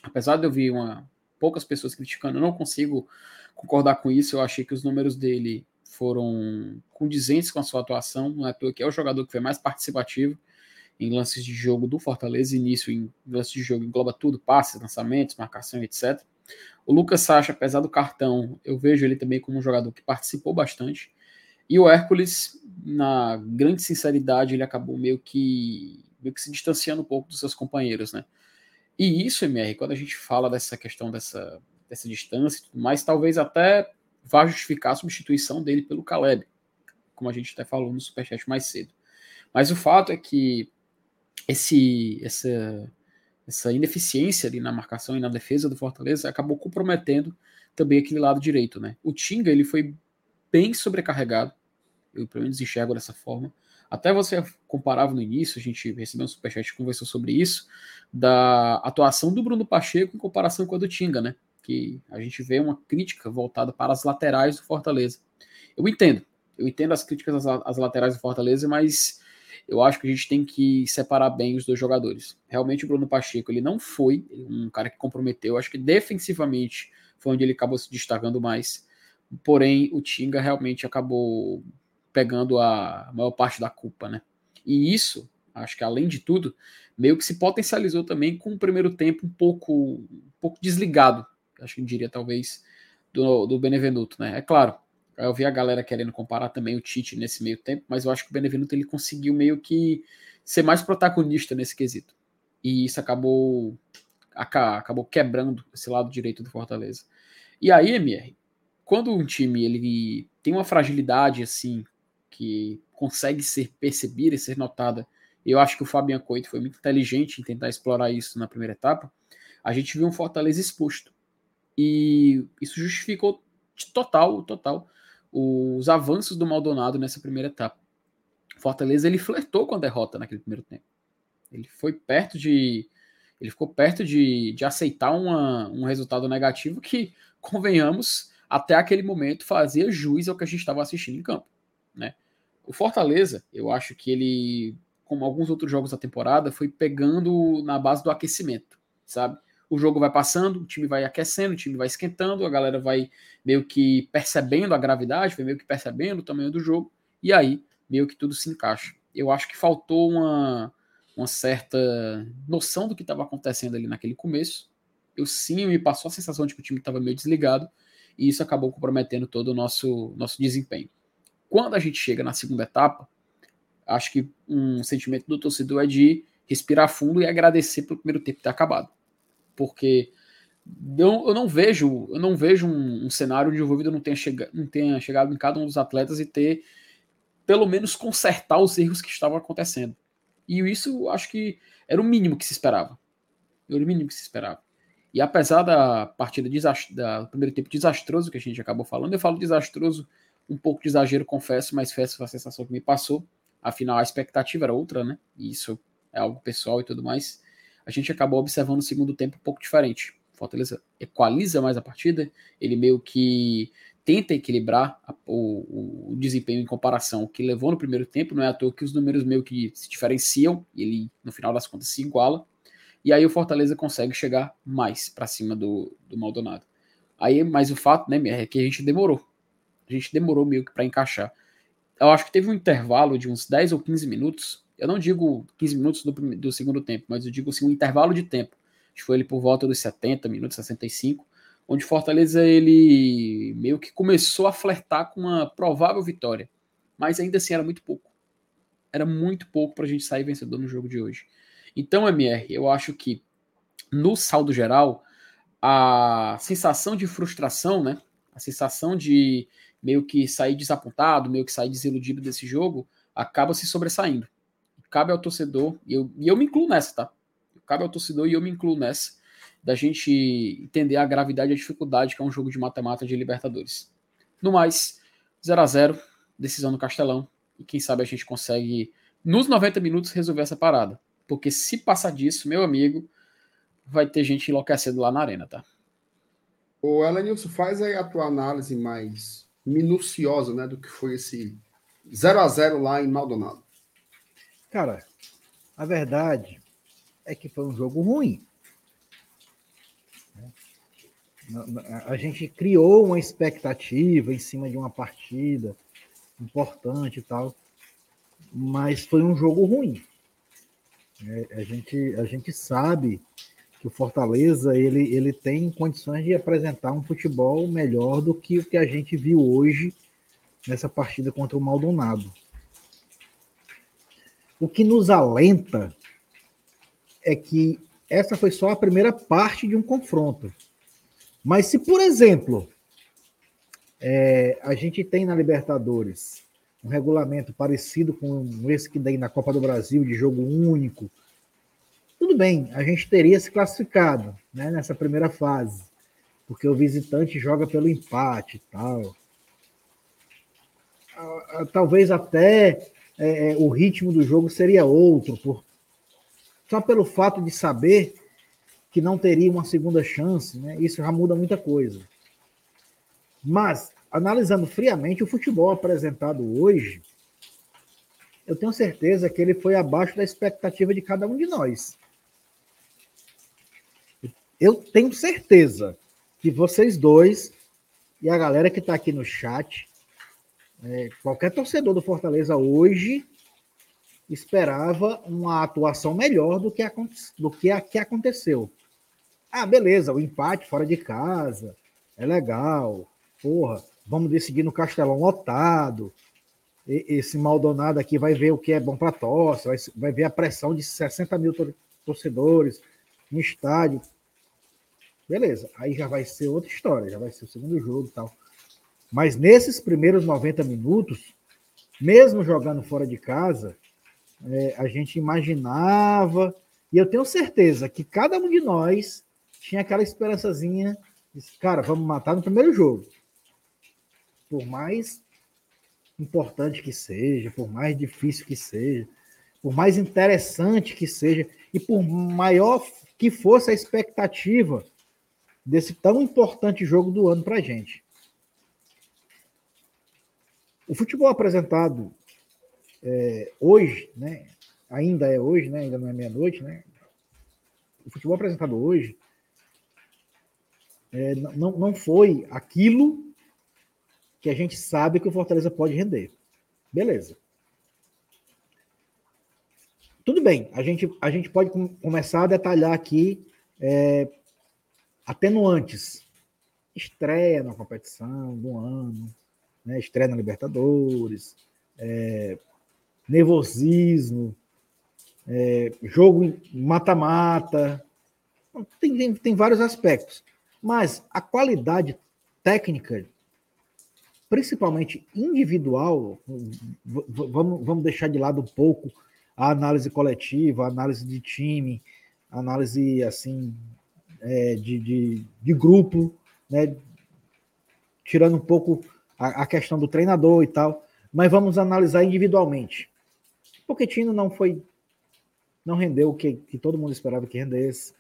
apesar de eu ver uma, poucas pessoas criticando, eu não consigo concordar com isso, eu achei que os números dele foram condizentes com a sua atuação, não é toa que é o jogador que foi mais participativo em lances de jogo do Fortaleza, início em lances de jogo engloba tudo, passes, lançamentos, marcação, etc. O Lucas Sacha, apesar do cartão, eu vejo ele também como um jogador que participou bastante. E o Hércules, na grande sinceridade, ele acabou meio que, meio que se distanciando um pouco dos seus companheiros, né? E isso, MR, quando a gente fala dessa questão dessa, dessa distância e tudo mais, talvez até vá justificar a substituição dele pelo Caleb, como a gente até falou no Superchat mais cedo. Mas o fato é que esse, essa, essa ineficiência ali na marcação e na defesa do Fortaleza acabou comprometendo também aquele lado direito, né? O Tinga, ele foi bem sobrecarregado, eu pelo menos enxergo dessa forma. Até você comparava no início, a gente recebeu um superchat e conversou sobre isso, da atuação do Bruno Pacheco em comparação com a do Tinga, né? Que a gente vê uma crítica voltada para as laterais do Fortaleza. Eu entendo, eu entendo as críticas às, laterais do Fortaleza, mas eu acho que a gente tem que separar bem os dois jogadores. Realmente o Bruno Pacheco, ele não foi um cara que comprometeu, eu acho que defensivamente foi onde ele acabou se destacando mais. Porém, o Tinga realmente acabou pegando a maior parte da culpa, né? E isso, acho que além de tudo, meio que se potencializou também com o primeiro tempo um pouco, um pouco desligado, acho que diria talvez, do, do Benevenuto, né? É claro, eu vi a galera querendo comparar também o Tite nesse meio tempo, mas eu acho que o Benevenuto ele conseguiu meio que ser mais protagonista nesse quesito. E isso acabou acabou quebrando esse lado direito do Fortaleza. E aí, MR, quando um time ele tem uma fragilidade assim que consegue ser percebida e ser notada, eu acho que o Fabian Coito foi muito inteligente em tentar explorar isso na primeira etapa. A gente viu um Fortaleza exposto. E isso justificou total, total os avanços do Maldonado nessa primeira etapa. Fortaleza ele flertou com a derrota naquele primeiro tempo. Ele foi perto de. Ele ficou perto de, de aceitar uma, um resultado negativo que, convenhamos, até aquele momento fazia juiz ao que a gente estava assistindo em campo. Né? O Fortaleza, eu acho que ele, como alguns outros jogos da temporada, foi pegando na base do aquecimento, sabe? O jogo vai passando, o time vai aquecendo, o time vai esquentando, a galera vai meio que percebendo a gravidade, vai meio que percebendo o tamanho do jogo, e aí meio que tudo se encaixa. Eu acho que faltou uma, uma certa noção do que estava acontecendo ali naquele começo. Eu sim me passou a sensação de que o time estava meio desligado, e isso acabou comprometendo todo o nosso, nosso desempenho. Quando a gente chega na segunda etapa, acho que um sentimento do torcedor é de respirar fundo e agradecer pelo primeiro tempo ter acabado porque eu, eu não vejo eu não vejo um, um cenário onde o Voivoda não tenha, chega, não tenha chegado em cada um dos atletas e ter pelo menos consertar os erros que estavam acontecendo. E isso acho que era o mínimo que se esperava. Era o mínimo que se esperava. E apesar da partida da primeiro tempo desastroso que a gente acabou falando, eu falo desastroso, um pouco de exagero, confesso, mas foi a sensação que me passou. Afinal, a expectativa era outra, né? E isso é algo pessoal e tudo mais a gente acabou observando o segundo tempo um pouco diferente. Fortaleza equaliza mais a partida, ele meio que tenta equilibrar a, o, o, desempenho em comparação ao que levou no primeiro tempo, não é à toa que os números meio que se diferenciam, e ele no final das contas se iguala, e aí o Fortaleza consegue chegar mais para cima do, do Maldonado. Aí, mas o fato, né, é que a gente demorou. A gente demorou meio que para encaixar. Eu acho que teve um intervalo de uns 10 ou 15 minutos eu não digo 15 minutos do, do segundo tempo, mas eu digo assim, um intervalo de tempo. Acho que foi ele por volta dos 70 minutos, 65, onde Fortaleza ele meio que começou a flertar com uma provável vitória. Mas ainda assim era muito pouco. Era muito pouco para a gente sair vencedor no jogo de hoje. Então, MR, eu acho que no saldo geral, a sensação de frustração, né? A sensação de meio que sair desapontado, meio que sair desiludido desse jogo, acaba se sobressaindo cabe ao torcedor, e eu, e eu me incluo nessa, tá? Cabe ao torcedor e eu me incluo nessa, da gente entender a gravidade e a dificuldade que é um jogo de mata-mata de Libertadores. No mais, 0 a 0 decisão no Castelão, e quem sabe a gente consegue, nos 90 minutos, resolver essa parada. Porque se passar disso, meu amigo, vai ter gente enlouquecendo lá na arena, tá? O Elenilson, faz aí a tua análise mais minuciosa né, do que foi esse 0 a 0 lá em Maldonado. Cara, a verdade é que foi um jogo ruim. A gente criou uma expectativa em cima de uma partida importante e tal, mas foi um jogo ruim. É, a, gente, a gente sabe que o Fortaleza ele, ele tem condições de apresentar um futebol melhor do que o que a gente viu hoje nessa partida contra o Maldonado. O que nos alenta é que essa foi só a primeira parte de um confronto. Mas se, por exemplo, é, a gente tem na Libertadores um regulamento parecido com esse que tem na Copa do Brasil, de jogo único, tudo bem, a gente teria se classificado né, nessa primeira fase, porque o visitante joga pelo empate e tal. Talvez até é, é, o ritmo do jogo seria outro, por, só pelo fato de saber que não teria uma segunda chance, né? isso já muda muita coisa. Mas, analisando friamente, o futebol apresentado hoje, eu tenho certeza que ele foi abaixo da expectativa de cada um de nós. Eu tenho certeza que vocês dois e a galera que está aqui no chat é, qualquer torcedor do Fortaleza hoje esperava uma atuação melhor do que a, do que, a, que aconteceu. Ah, beleza, o empate fora de casa é legal. Porra, vamos decidir no Castelão lotado. E, esse Maldonado aqui vai ver o que é bom para torce, vai, vai ver a pressão de 60 mil torcedores no estádio. Beleza, aí já vai ser outra história, já vai ser o segundo jogo e tal. Mas nesses primeiros 90 minutos, mesmo jogando fora de casa, é, a gente imaginava, e eu tenho certeza que cada um de nós tinha aquela esperançazinha, de, cara, vamos matar no primeiro jogo. Por mais importante que seja, por mais difícil que seja, por mais interessante que seja, e por maior que fosse a expectativa desse tão importante jogo do ano para a gente. O futebol apresentado é, hoje, né, ainda é hoje, né, ainda não é meia-noite, né, o futebol apresentado hoje é, não, não foi aquilo que a gente sabe que o Fortaleza pode render. Beleza. Tudo bem, a gente, a gente pode com, começar a detalhar aqui é, atenuantes. Estreia na competição do ano, né, estreia na Libertadores, é, nervosismo, é, jogo mata-mata. Tem, tem, tem vários aspectos. Mas a qualidade técnica, principalmente individual, vamos, vamos deixar de lado um pouco a análise coletiva, a análise de time, a análise assim é, de, de, de, grupo, né? tirando um pouco a, a, questão do treinador e tal, mas vamos analisar individualmente. Pochettino não foi, não rendeu o que, que todo mundo esperava que rendesse.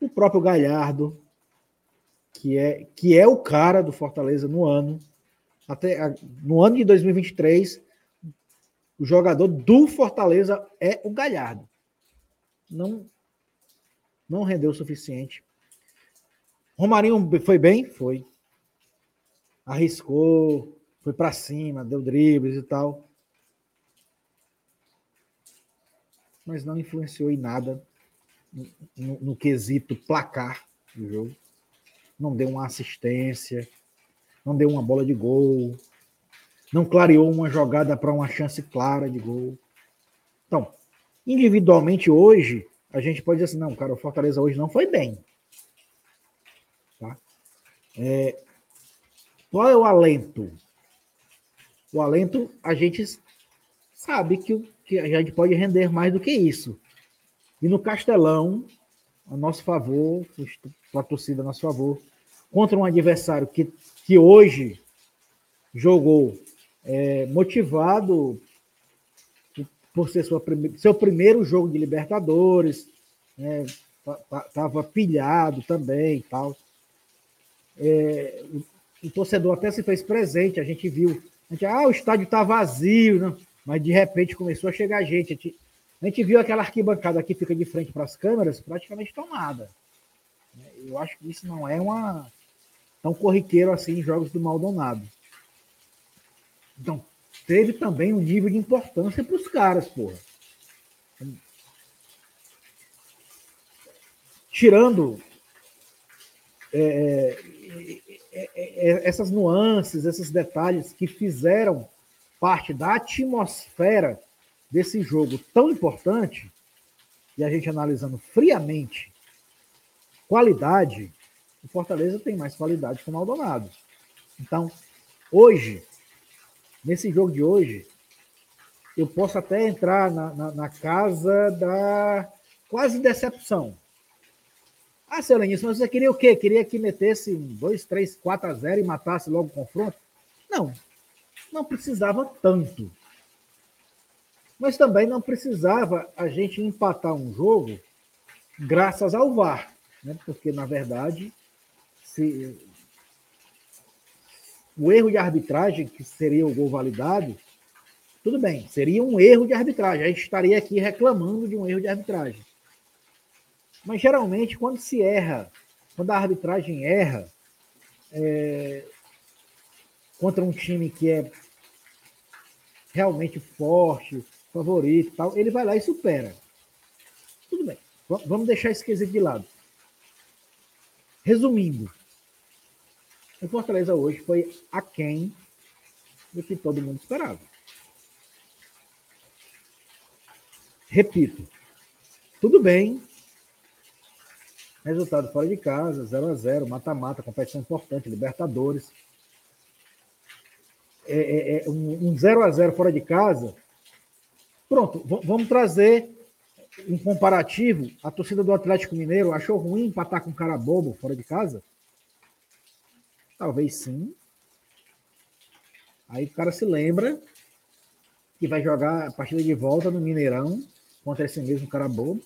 O próprio Galhardo, que é, que é o cara do Fortaleza no ano, até no ano de 2023, o jogador do Fortaleza é o Galhardo. Não, não rendeu o suficiente. Romarinho foi bem? Foi. Arriscou, foi para cima, deu dribles e tal. Mas não influenciou em nada no, no, quesito placar do jogo. Não deu uma assistência, não deu uma bola de gol, não clareou uma jogada para uma chance clara de gol. Então, individualmente hoje, a gente pode dizer assim, não, cara, o Fortaleza hoje não foi bem. Tá? É, qual é o alento? O alento, a gente sabe que, que a gente pode render mais do que isso. E no Castelão, a nosso favor, a torcida a nosso favor, contra um adversário que, que hoje jogou é, motivado por ser sua prime... seu primeiro jogo de Libertadores, né, tava pilhado também e tal. É, o torcedor até se fez presente, a gente viu, a gente, ah, o estádio está vazio, né? mas de repente começou a chegar gente. A gente, a gente viu aquela arquibancada que fica de frente para as câmeras praticamente tomada. Eu acho que isso não é uma tão corriqueiro assim em jogos do Maldonado. Então, teve também um nível de importância para os caras, porra. Tirando é é, essas nuances, esses detalhes que fizeram parte da atmosfera desse jogo tão importante, e a gente analisando friamente qualidade, o Fortaleza tem mais qualidade que o Maldonado. Então, hoje, nesse jogo de hoje, eu posso até entrar na, na, na casa da quase decepção. Ah, seu Lenício, mas você queria o quê? Queria que metesse 2, 3, 4 a 0 e matasse logo o confronto? Não, não precisava tanto. Mas também não precisava a gente empatar um jogo graças ao VAR. Né? Porque, na verdade, se, o erro de arbitragem, que seria o gol validado, tudo bem, seria um erro de arbitragem. A gente estaria aqui reclamando de um erro de arbitragem. Mas geralmente, quando se erra, quando a arbitragem erra é, contra um time que é realmente forte, favorito tal, ele vai lá e supera. Tudo bem, vamos deixar esse quesito de lado. Resumindo, o Fortaleza hoje foi aquém do que todo mundo esperava. Repito, tudo bem. Resultado fora de casa, 0 a 0 mata-mata, competição importante, Libertadores. É, é, é um, um 0 a 0 fora de casa. Pronto, vamos trazer um comparativo. A torcida do Atlético Mineiro achou ruim empatar com um cara bobo fora de casa? Talvez sim. Aí o cara se lembra que vai jogar a partida de volta no Mineirão contra esse mesmo cara bobo.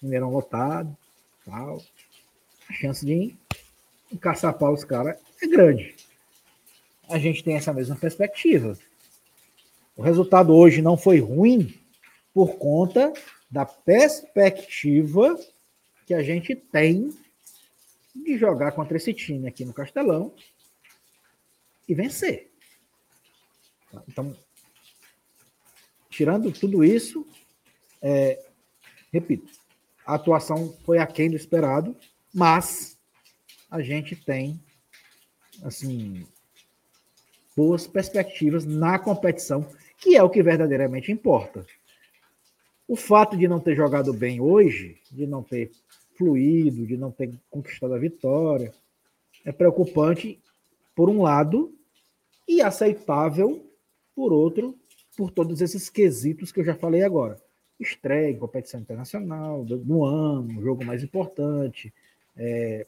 Mineirão lotado, tal. A chance de caçar pau os caras é grande. A gente tem essa mesma perspectiva. O resultado hoje não foi ruim por conta da perspectiva que a gente tem de jogar contra esse time aqui no Castelão e vencer. Então, tirando tudo isso, é, repito, a atuação foi aquém do esperado, mas a gente tem assim boas perspectivas na competição, que é o que verdadeiramente importa. O fato de não ter jogado bem hoje, de não ter fluído, de não ter conquistado a vitória, é preocupante por um lado e aceitável por outro, por todos esses quesitos que eu já falei agora. Estreia em competição internacional, no ano, jogo mais importante, é,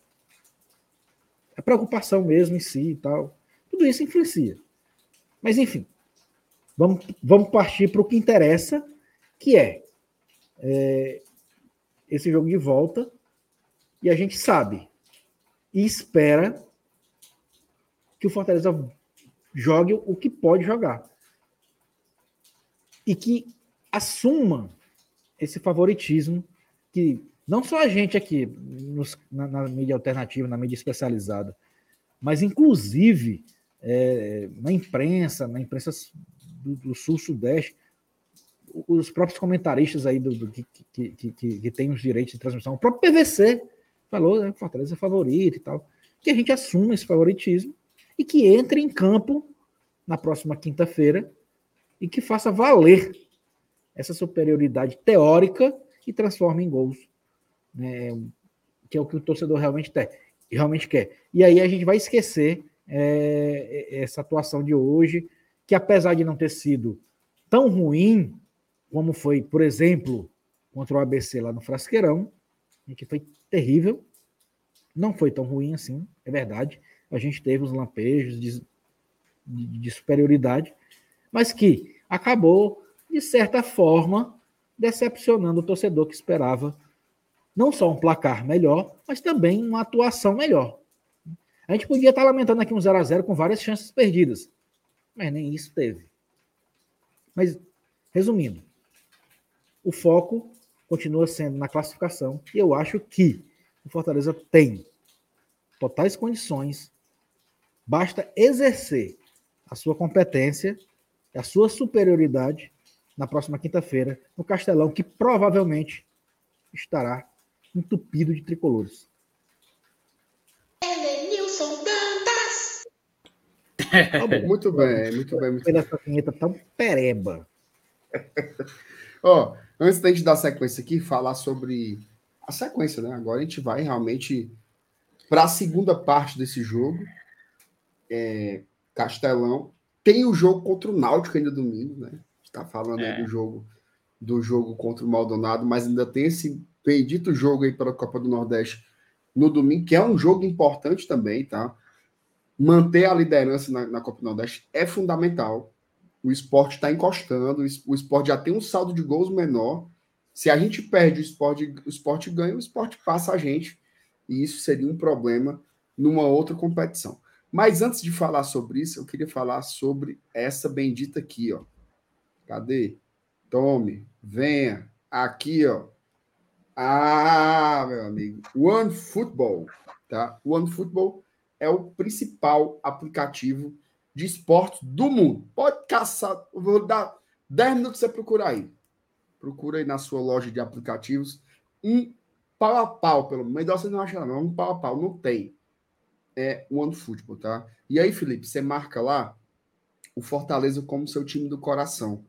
a preocupação mesmo em si e tal. Tudo isso influencia. Mas, enfim, vamos, vamos partir para o que interessa, que é, é esse jogo de volta. E a gente sabe e espera que o Fortaleza jogue o que pode jogar. E que assuma esse favoritismo que não só a gente aqui nos, na, na, mídia alternativa, na mídia especializada, mas inclusive é, na imprensa, na imprensa do, do sul-sudeste, os próprios comentaristas aí do, do que, que, que, que, tem os direitos de transmissão, o próprio PVC falou, né, Fortaleza é favorito e tal, que a gente assuma esse favoritismo e que entre em campo na próxima quinta-feira e que faça valer essa superioridade teórica e transforme em gols né, que é o que o torcedor realmente, tem, realmente quer. E aí a gente vai esquecer é, essa atuação de hoje, que apesar de não ter sido tão ruim como foi, por exemplo, contra o ABC lá no Frasqueirão, que foi terrível, não foi tão ruim assim, é verdade. A gente teve os lampejos de, de, de superioridade, mas que acabou, de certa forma, decepcionando o torcedor que esperava não só um placar melhor, mas também uma atuação melhor. A gente podia estar lamentando aqui um 0 a 0 com várias chances perdidas, mas nem isso teve. Mas, resumindo, o foco continua sendo na classificação e eu acho que o Fortaleza tem totais condições, basta exercer a sua competência, a sua superioridade na próxima quinta-feira no Castelão, que provavelmente estará entupido de tricolores. Elenilson Dantas! Tá muito bem, muito bem. Muito essa vinheta tão pereba. Ó, oh, antes da gente dar sequência aqui, falar sobre a sequência, né? Agora a gente vai realmente para a segunda parte desse jogo. É, Castelão. Tem o jogo contra o Náutico ainda domingo, né? Está falando é. aí do jogo do jogo contra o Maldonado, mas ainda tem esse bendito jogo aí para a Copa do Nordeste no domingo, que é um jogo importante também, tá? Manter a liderança na, na Copa do Nordeste é fundamental. O esporte está encostando, o esporte já tem um saldo de gols menor. Se a gente perde, o esporte, o esporte ganha, o esporte passa a gente. E isso seria um problema numa outra competição. Mas antes de falar sobre isso, eu queria falar sobre essa bendita aqui, ó. Cadê? Tome, venha aqui, ó. Ah, meu amigo, One Football, tá? One Football é o principal aplicativo de esportes do mundo. Pode caçar, vou dar 10 minutos para você procurar aí. Procura aí na sua loja de aplicativos um pau a pau, pelo menos você não acha não, um pau a pau, não tem. É One Football, tá? E aí, Felipe, você marca lá o Fortaleza como seu time do coração.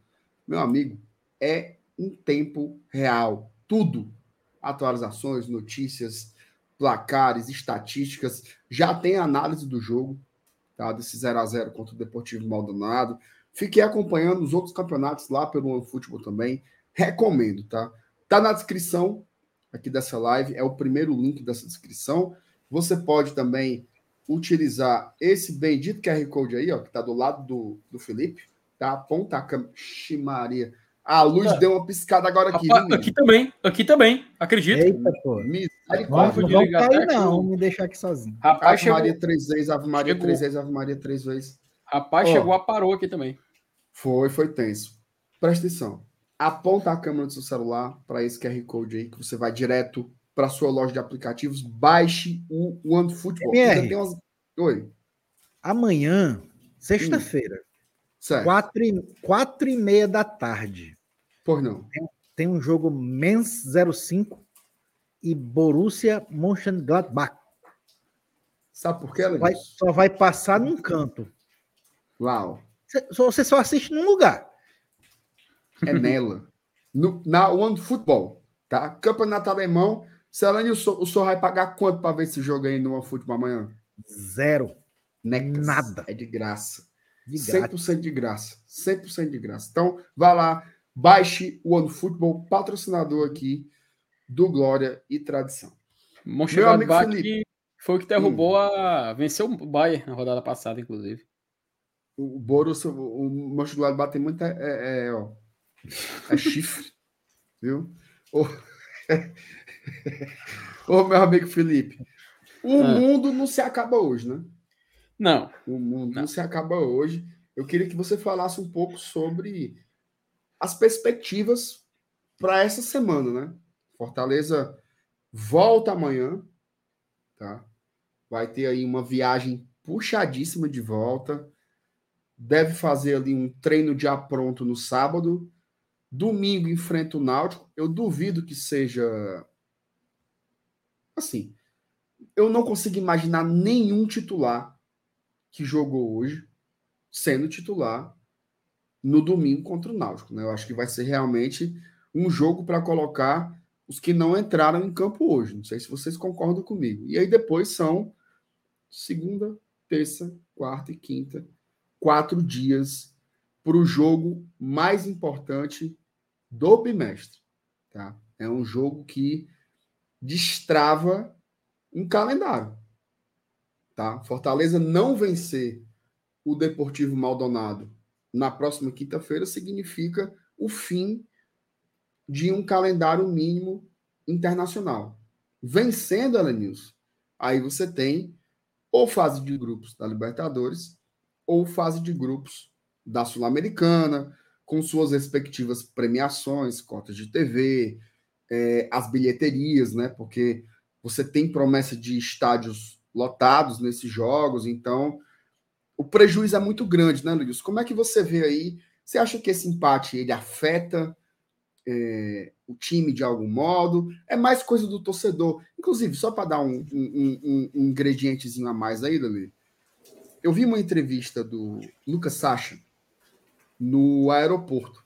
Meu amigo, é em tempo real. Tudo atualizações, notícias, placares, estatísticas, já tem análise do jogo, tá? Desse 0 a 0 contra o Deportivo Maldonado. Fiquei acompanhando os outros campeonatos lá pelo OneFootball também. Recomendo, tá? Tá na descrição aqui dessa live, é o primeiro link dessa descrição. Você pode também utilizar esse bendito QR Code aí, ó, que tá do lado do, do Felipe, tá? Aponta a câmera. Ximaria. A luz deu uma piscada agora aqui. Rapaz, aqui também, aqui também, acredito. Eita, pô. Misericórdia. Não vou cair, não, me deixar aqui sozinho. Rapaz, Ave chegou... Maria três vezes, Ave Maria chegou. três vezes, Ave Maria três vezes. Rapaz, oh, chegou a parou aqui também. Foi, foi tenso. Presta atenção. Aponta a câmera do seu celular para esse QR Code aí, que você vai direto para sua loja de aplicativos, baixe o OneFootball. Umas... Oi. Amanhã, sexta-feira, hum. Quatro, e, quatro e meia da tarde. Por não. Tem, tem um jogo Mens 05 e Borussia Mönchengladbach. Sabe por quê, Alex? Vai, só vai passar num canto. Uau. Você só assiste num lugar. É nela. No, na One Football, tá? Campeonato Alemão. Celane, o senhor, o senhor vai pagar quanto para ver esse jogo aí no One Football amanhã? Zero. Necas. Nada. É de graça. De 100% de graça. 100% de graça. Então, vá lá, baixe o One Football, patrocinador aqui do Glória e Tradição. Meu amigo Felipe. Foi o que derrubou hum. a. Venceu o Bayern na rodada passada, inclusive. O Borussia, o Mönchengladbach tem muita. É, é, ó, é chifre, viu? Ô, Ô, meu amigo Felipe, o ah. mundo não se acaba hoje, né? Não. O mundo não. se acaba hoje. Eu queria que você falasse um pouco sobre as perspectivas para essa semana, né? Fortaleza volta amanhã, tá? Vai ter aí uma viagem puxadíssima de volta. Deve fazer ali um treino de apronto no sábado. Domingo enfrenta o Náutico. Eu duvido que seja assim. Eu não consigo imaginar nenhum titular que jogou hoje sendo titular no domingo contra o Náutico. Né? Eu acho que vai ser realmente um jogo para colocar os que não entraram em campo hoje. Não sei se vocês concordam comigo. E aí depois são segunda, terça, quarta e quinta, quatro dias para o jogo mais importante do bimestre. Tá? É um jogo que destrava um calendário. Tá? Fortaleza não vencer o Deportivo Maldonado na próxima quinta-feira significa o fim de um calendário mínimo internacional. Vencendo News, aí você tem ou fase de grupos da Libertadores ou fase de grupos da Sul-Americana, com suas respectivas premiações, cotas de TV, é, as bilheterias, né? Porque você tem promessa de estádios lotados nesses jogos, então o prejuízo é muito grande, né, Luiz? Como é que você vê aí? Você acha que esse empate ele afeta é, o time de algum modo? É mais coisa do torcedor. Inclusive, só para dar um, um, um, um, ingredientezinho a mais aí, Lili, eu vi uma entrevista do Lucas Sacha no aeroporto,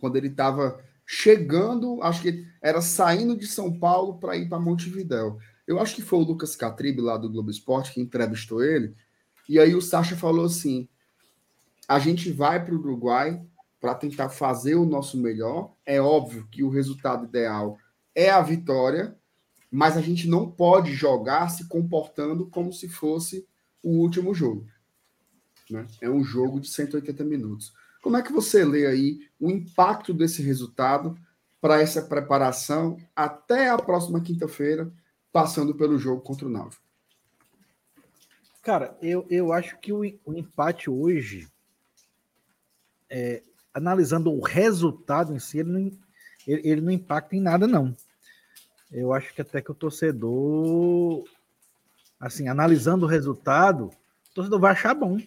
quando ele estava chegando, acho que era saindo de São Paulo para ir para Montevidéu. Eu acho que foi o Lucas Catribe, lá do Globo Esporte, que entrevistou ele. E aí o Sacha falou assim: a gente vai para o Uruguai para tentar fazer o nosso melhor. É óbvio que o resultado ideal é a vitória, mas a gente não pode jogar se comportando como se fosse o último jogo. Né? É um jogo de 180 minutos. Como é que você lê aí o impacto desse resultado para essa preparação até a próxima quinta-feira, passando pelo jogo contra o Náutico? Cara, eu, eu acho que o, o empate hoje, é, analisando o resultado em si, ele não, ele, ele não impacta em nada, não. Eu acho que até que o torcedor, assim, analisando o resultado, o torcedor vai achar bom.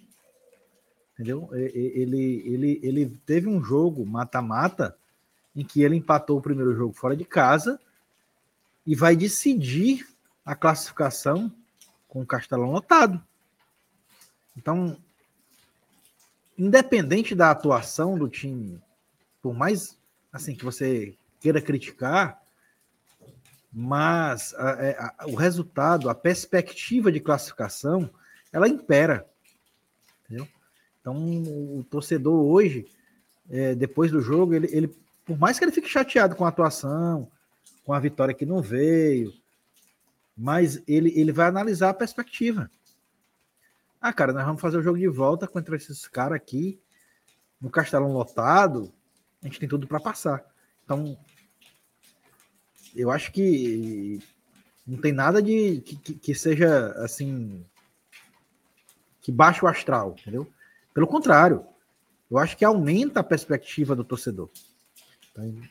Entendeu? Ele, ele, ele teve um jogo mata-mata em que ele empatou o primeiro jogo fora de casa e vai decidir a classificação com o Castelão lotado. Então, independente da atuação do time, por mais assim que você queira criticar, mas a, é, a, o resultado, a perspectiva de classificação, ela impera. Entendeu? Então, o torcedor hoje, é, depois do jogo, ele, ele, por mais que ele fique chateado com a atuação, com a vitória que não veio, mas ele, ele vai analisar a perspectiva. Ah, cara, nós vamos fazer o jogo de volta contra esses caras aqui, no Castelão lotado, a gente tem tudo para passar. Então, eu acho que não tem nada de que, que, seja assim que baixe o astral, entendeu? Pelo contrário, eu acho que aumenta a perspectiva do torcedor. Então,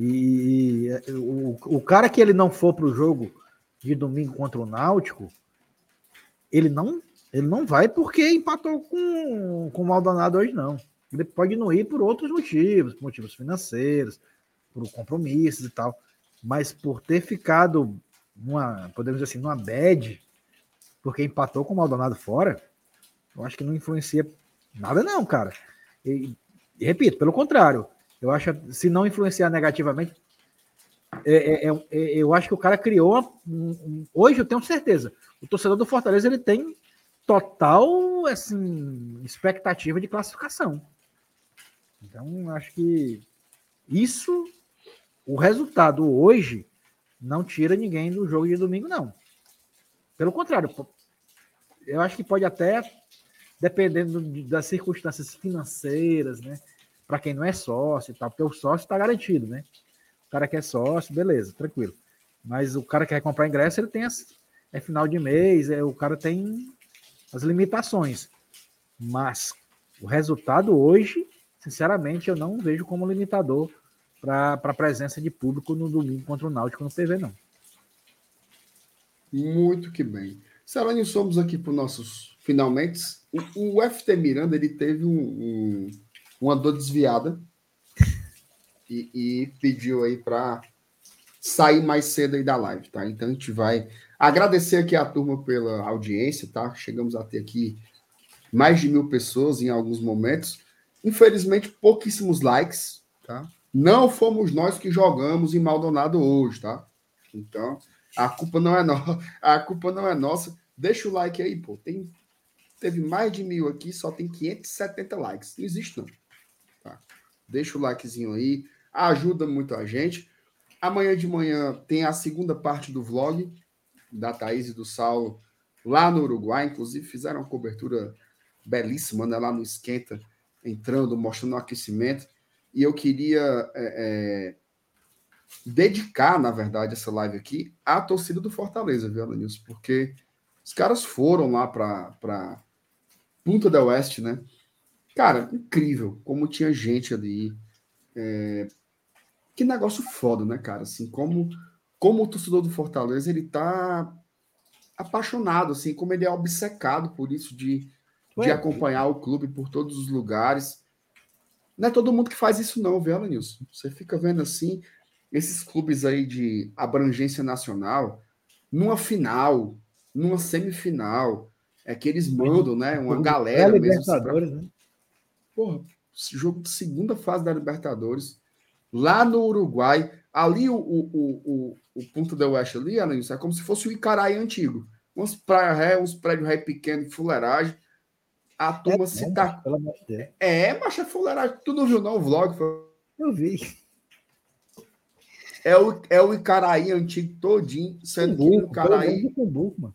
E o, o cara que ele não for para o jogo de domingo contra o Náutico, ele não, ele não vai porque empatou com, com o Maldonado hoje, não. Ele pode não ir por outros motivos, por motivos financeiros, por compromissos e tal. Mas por ter ficado numa, podemos dizer assim, numa bad, porque empatou com o Maldonado fora, eu acho que não influencia nada, não, cara. E, e repito, pelo contrário, eu acho se não influenciar negativamente, é, é, é, é eu acho que o cara criou. Um, um, hoje eu tenho certeza. O torcedor do Fortaleza ele tem total assim, expectativa de classificação. Então, acho que isso, o resultado hoje, não tira ninguém do jogo de domingo, não. Pelo contrário, eu acho que pode até, dependendo das circunstâncias financeiras, né? Para quem não é sócio e tal, porque o sócio está garantido, né? O cara que é sócio, beleza, tranquilo. Mas o cara que quer comprar ingresso, ele tem as, é final de mês, é, o cara tem as limitações. Mas o resultado hoje, sinceramente, eu não vejo como limitador para a presença de público no domingo contra o Náutico no PV, não. Muito que bem. Serani, somos aqui para os nossos finalmente. O, o, FT Miranda ele teve um, um, uma dor desviada e, e pediu aí para sair mais cedo aí da live, tá? Então a gente vai agradecer aqui a turma pela audiência, tá? Chegamos a ter aqui mais de mil pessoas em alguns momentos. Infelizmente, pouquíssimos likes, tá? Não fomos nós que jogamos em Maldonado hoje, tá? Então, a culpa não é nossa. A culpa não é nossa. Deixa o like aí, pô. Tem, teve mais de mil aqui, só tem 570 likes. Não existe, não. Deixa o likezinho aí. Ajuda muito a gente. Amanhã de manhã tem a segunda parte do vlog da Thaís e do Saulo lá no Uruguai. Inclusive, fizeram uma cobertura belíssima né, lá no Esquenta, entrando, mostrando o aquecimento. E eu queria é, é, dedicar, na verdade, essa live aqui à torcida do Fortaleza, viu, Alanilson? Porque os caras foram lá para Punta del Oeste, né? Cara, incrível como tinha gente ali. É... Que negócio foda, né, cara? Assim, como, como o torcedor do Fortaleza, ele tá apaixonado, assim, como ele é obcecado por isso de, de acompanhar o clube por todos os lugares. Não é todo mundo que faz isso, não, viu, Nilson? Você fica vendo assim, esses clubes aí de abrangência nacional, numa final, numa semifinal, é que eles mandam, né? Uma galera é mesmo. Pra... né? Porra, jogo de segunda fase da Libertadores, lá no Uruguai, ali o, o, o, o, ponto da Oeste ali, Alanis, é como se fosse o Icaraí antigo. Uns praia ré, uns prédios ré pequenos, fuleiragem, a turma é, se tá. É, mas é fuleiragem. Tu não viu, não, o vlog? Foi... Eu vi. É o, é o Icaraí antigo todinho, sendo Cumbuco, que o Icaraí. Cumbuco, mano.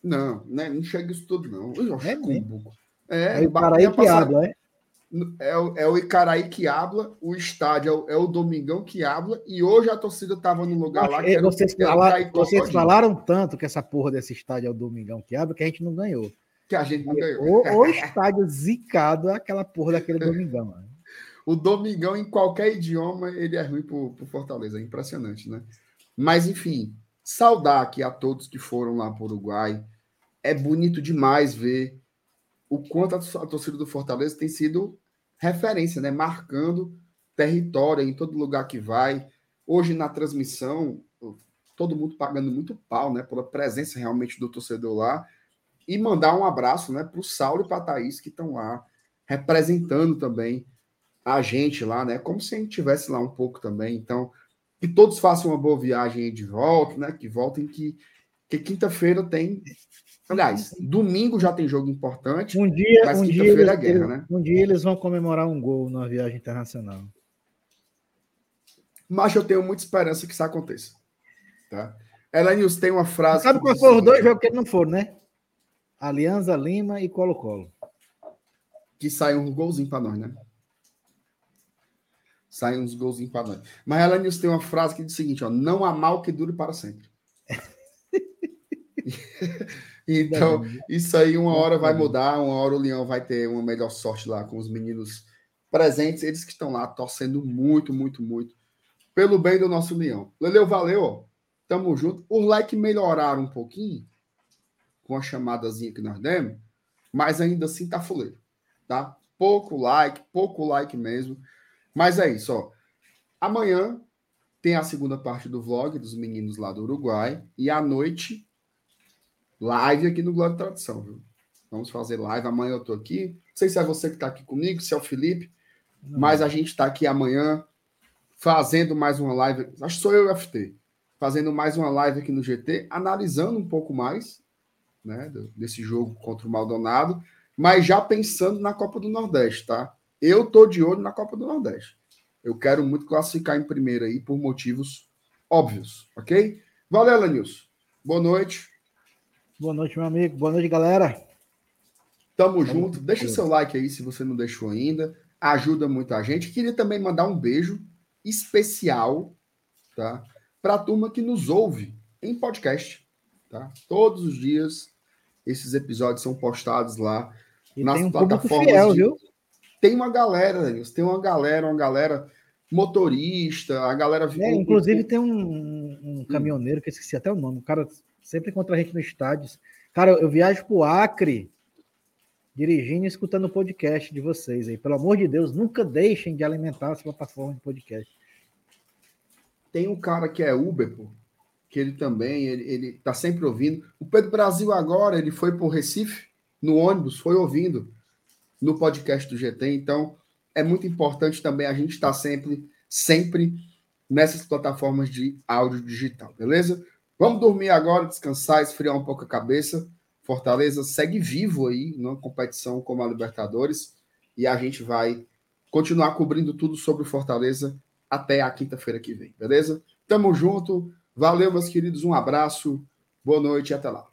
Não, né, não chega isso tudo, não. Eu é, Cumbuco. É, é o Icaraí que habla, é? É, é o Icaraí que habla, o estádio é o, é o Domingão que habla, e hoje a torcida estava no lugar lá que vocês, falaram, vocês falaram tanto que essa porra desse estádio é o Domingão que habla que a gente não ganhou que a gente não ganhou. O, o estádio zicado é aquela porra daquele Domingão. Mano. O Domingão, em qualquer idioma, ele é ruim pro, pro Fortaleza. É impressionante, né? Mas, enfim, saudar aqui a todos que foram lá para o Uruguai. É bonito demais ver o quanto a torcida do Fortaleza tem sido referência, né? Marcando território em todo lugar que vai. Hoje, na transmissão, todo mundo pagando muito pau, né? Pela presença realmente do torcedor lá. E mandar um abraço né, para o Saulo e para a Thaís, que estão lá representando também a gente lá, né? Como se a gente tivesse lá um pouco também. Então, que todos façam uma boa viagem de volta, né? Que voltem que, que quinta-feira tem. Aliás, domingo já tem jogo importante. Um dia, mas um quinta-feira é guerra, né? Um dia eles vão comemorar um gol na viagem internacional. Mas eu tenho muita esperança que isso aconteça. Tá? Elenius tem uma frase. Sabe quais foram os dois jogos que não foram, né? Alianza Lima e Colo-Colo. Que sai um golzinho para nós, né? Sai uns golzinhos para nós. Mas ela News tem uma frase que diz o seguinte: ó, não há mal que dure para sempre. então, isso aí uma hora vai mudar, uma hora o Leão vai ter uma melhor sorte lá com os meninos presentes, eles que estão lá torcendo muito, muito, muito pelo bem do nosso leão. Leleu, valeu. Tamo junto. Os likes melhoraram um pouquinho com a chamadazinha que nós demos, mas ainda assim tá fuleiro, tá? Pouco like, pouco like mesmo. Mas é isso, ó. Amanhã tem a segunda parte do vlog dos meninos lá do Uruguai e à noite live aqui no Glória Tradição, viu? Vamos fazer live. Amanhã eu tô aqui. Não sei se é você que tá aqui comigo, se é o Felipe, Não. mas a gente tá aqui amanhã fazendo mais uma live. Acho que sou eu e o FT. Fazendo mais uma live aqui no GT, analisando um pouco mais né, desse jogo contra o Maldonado, mas já pensando na Copa do Nordeste, tá? Eu tô de olho na Copa do Nordeste. Eu quero muito classificar em primeiro aí por motivos óbvios, ok? Valeu, Lanilson. Boa noite. Boa noite, meu amigo. Boa noite, galera. Tamo junto. Deixa seu like aí se você não deixou ainda. Ajuda muito a gente. Queria também mandar um beijo especial, tá? Para a turma que nos ouve em podcast, tá? Todos os dias esses episódios são postados lá e nas um plataformas. Fiel, de... viu? Tem uma galera, Daniels, tem uma galera, uma galera motorista, a galera. É, inclusive tem um, um, caminhoneiro que eu esqueci até o nome. O cara sempre encontra a gente no estádio. Cara, eu viajo pro Acre dirigindo e escutando o podcast de vocês aí. Pelo amor de Deus, nunca deixem de alimentar essa plataforma de podcast. Tem um cara que é Uber, pô, que ele também, ele, ele tá sempre ouvindo. O Pedro Brasil agora, ele foi pro Recife, no ônibus, foi ouvindo no podcast do GT. Então, é muito importante também a gente estar tá sempre, sempre nessas plataformas de áudio digital, beleza? Vamos dormir agora, descansar, esfriar um pouco a cabeça. Fortaleza segue vivo aí numa competição como a Libertadores e a gente vai continuar cobrindo tudo sobre Fortaleza até a quinta-feira que vem, beleza? Tamo junto. Valeu, meus queridos. Um abraço. Boa noite e até lá.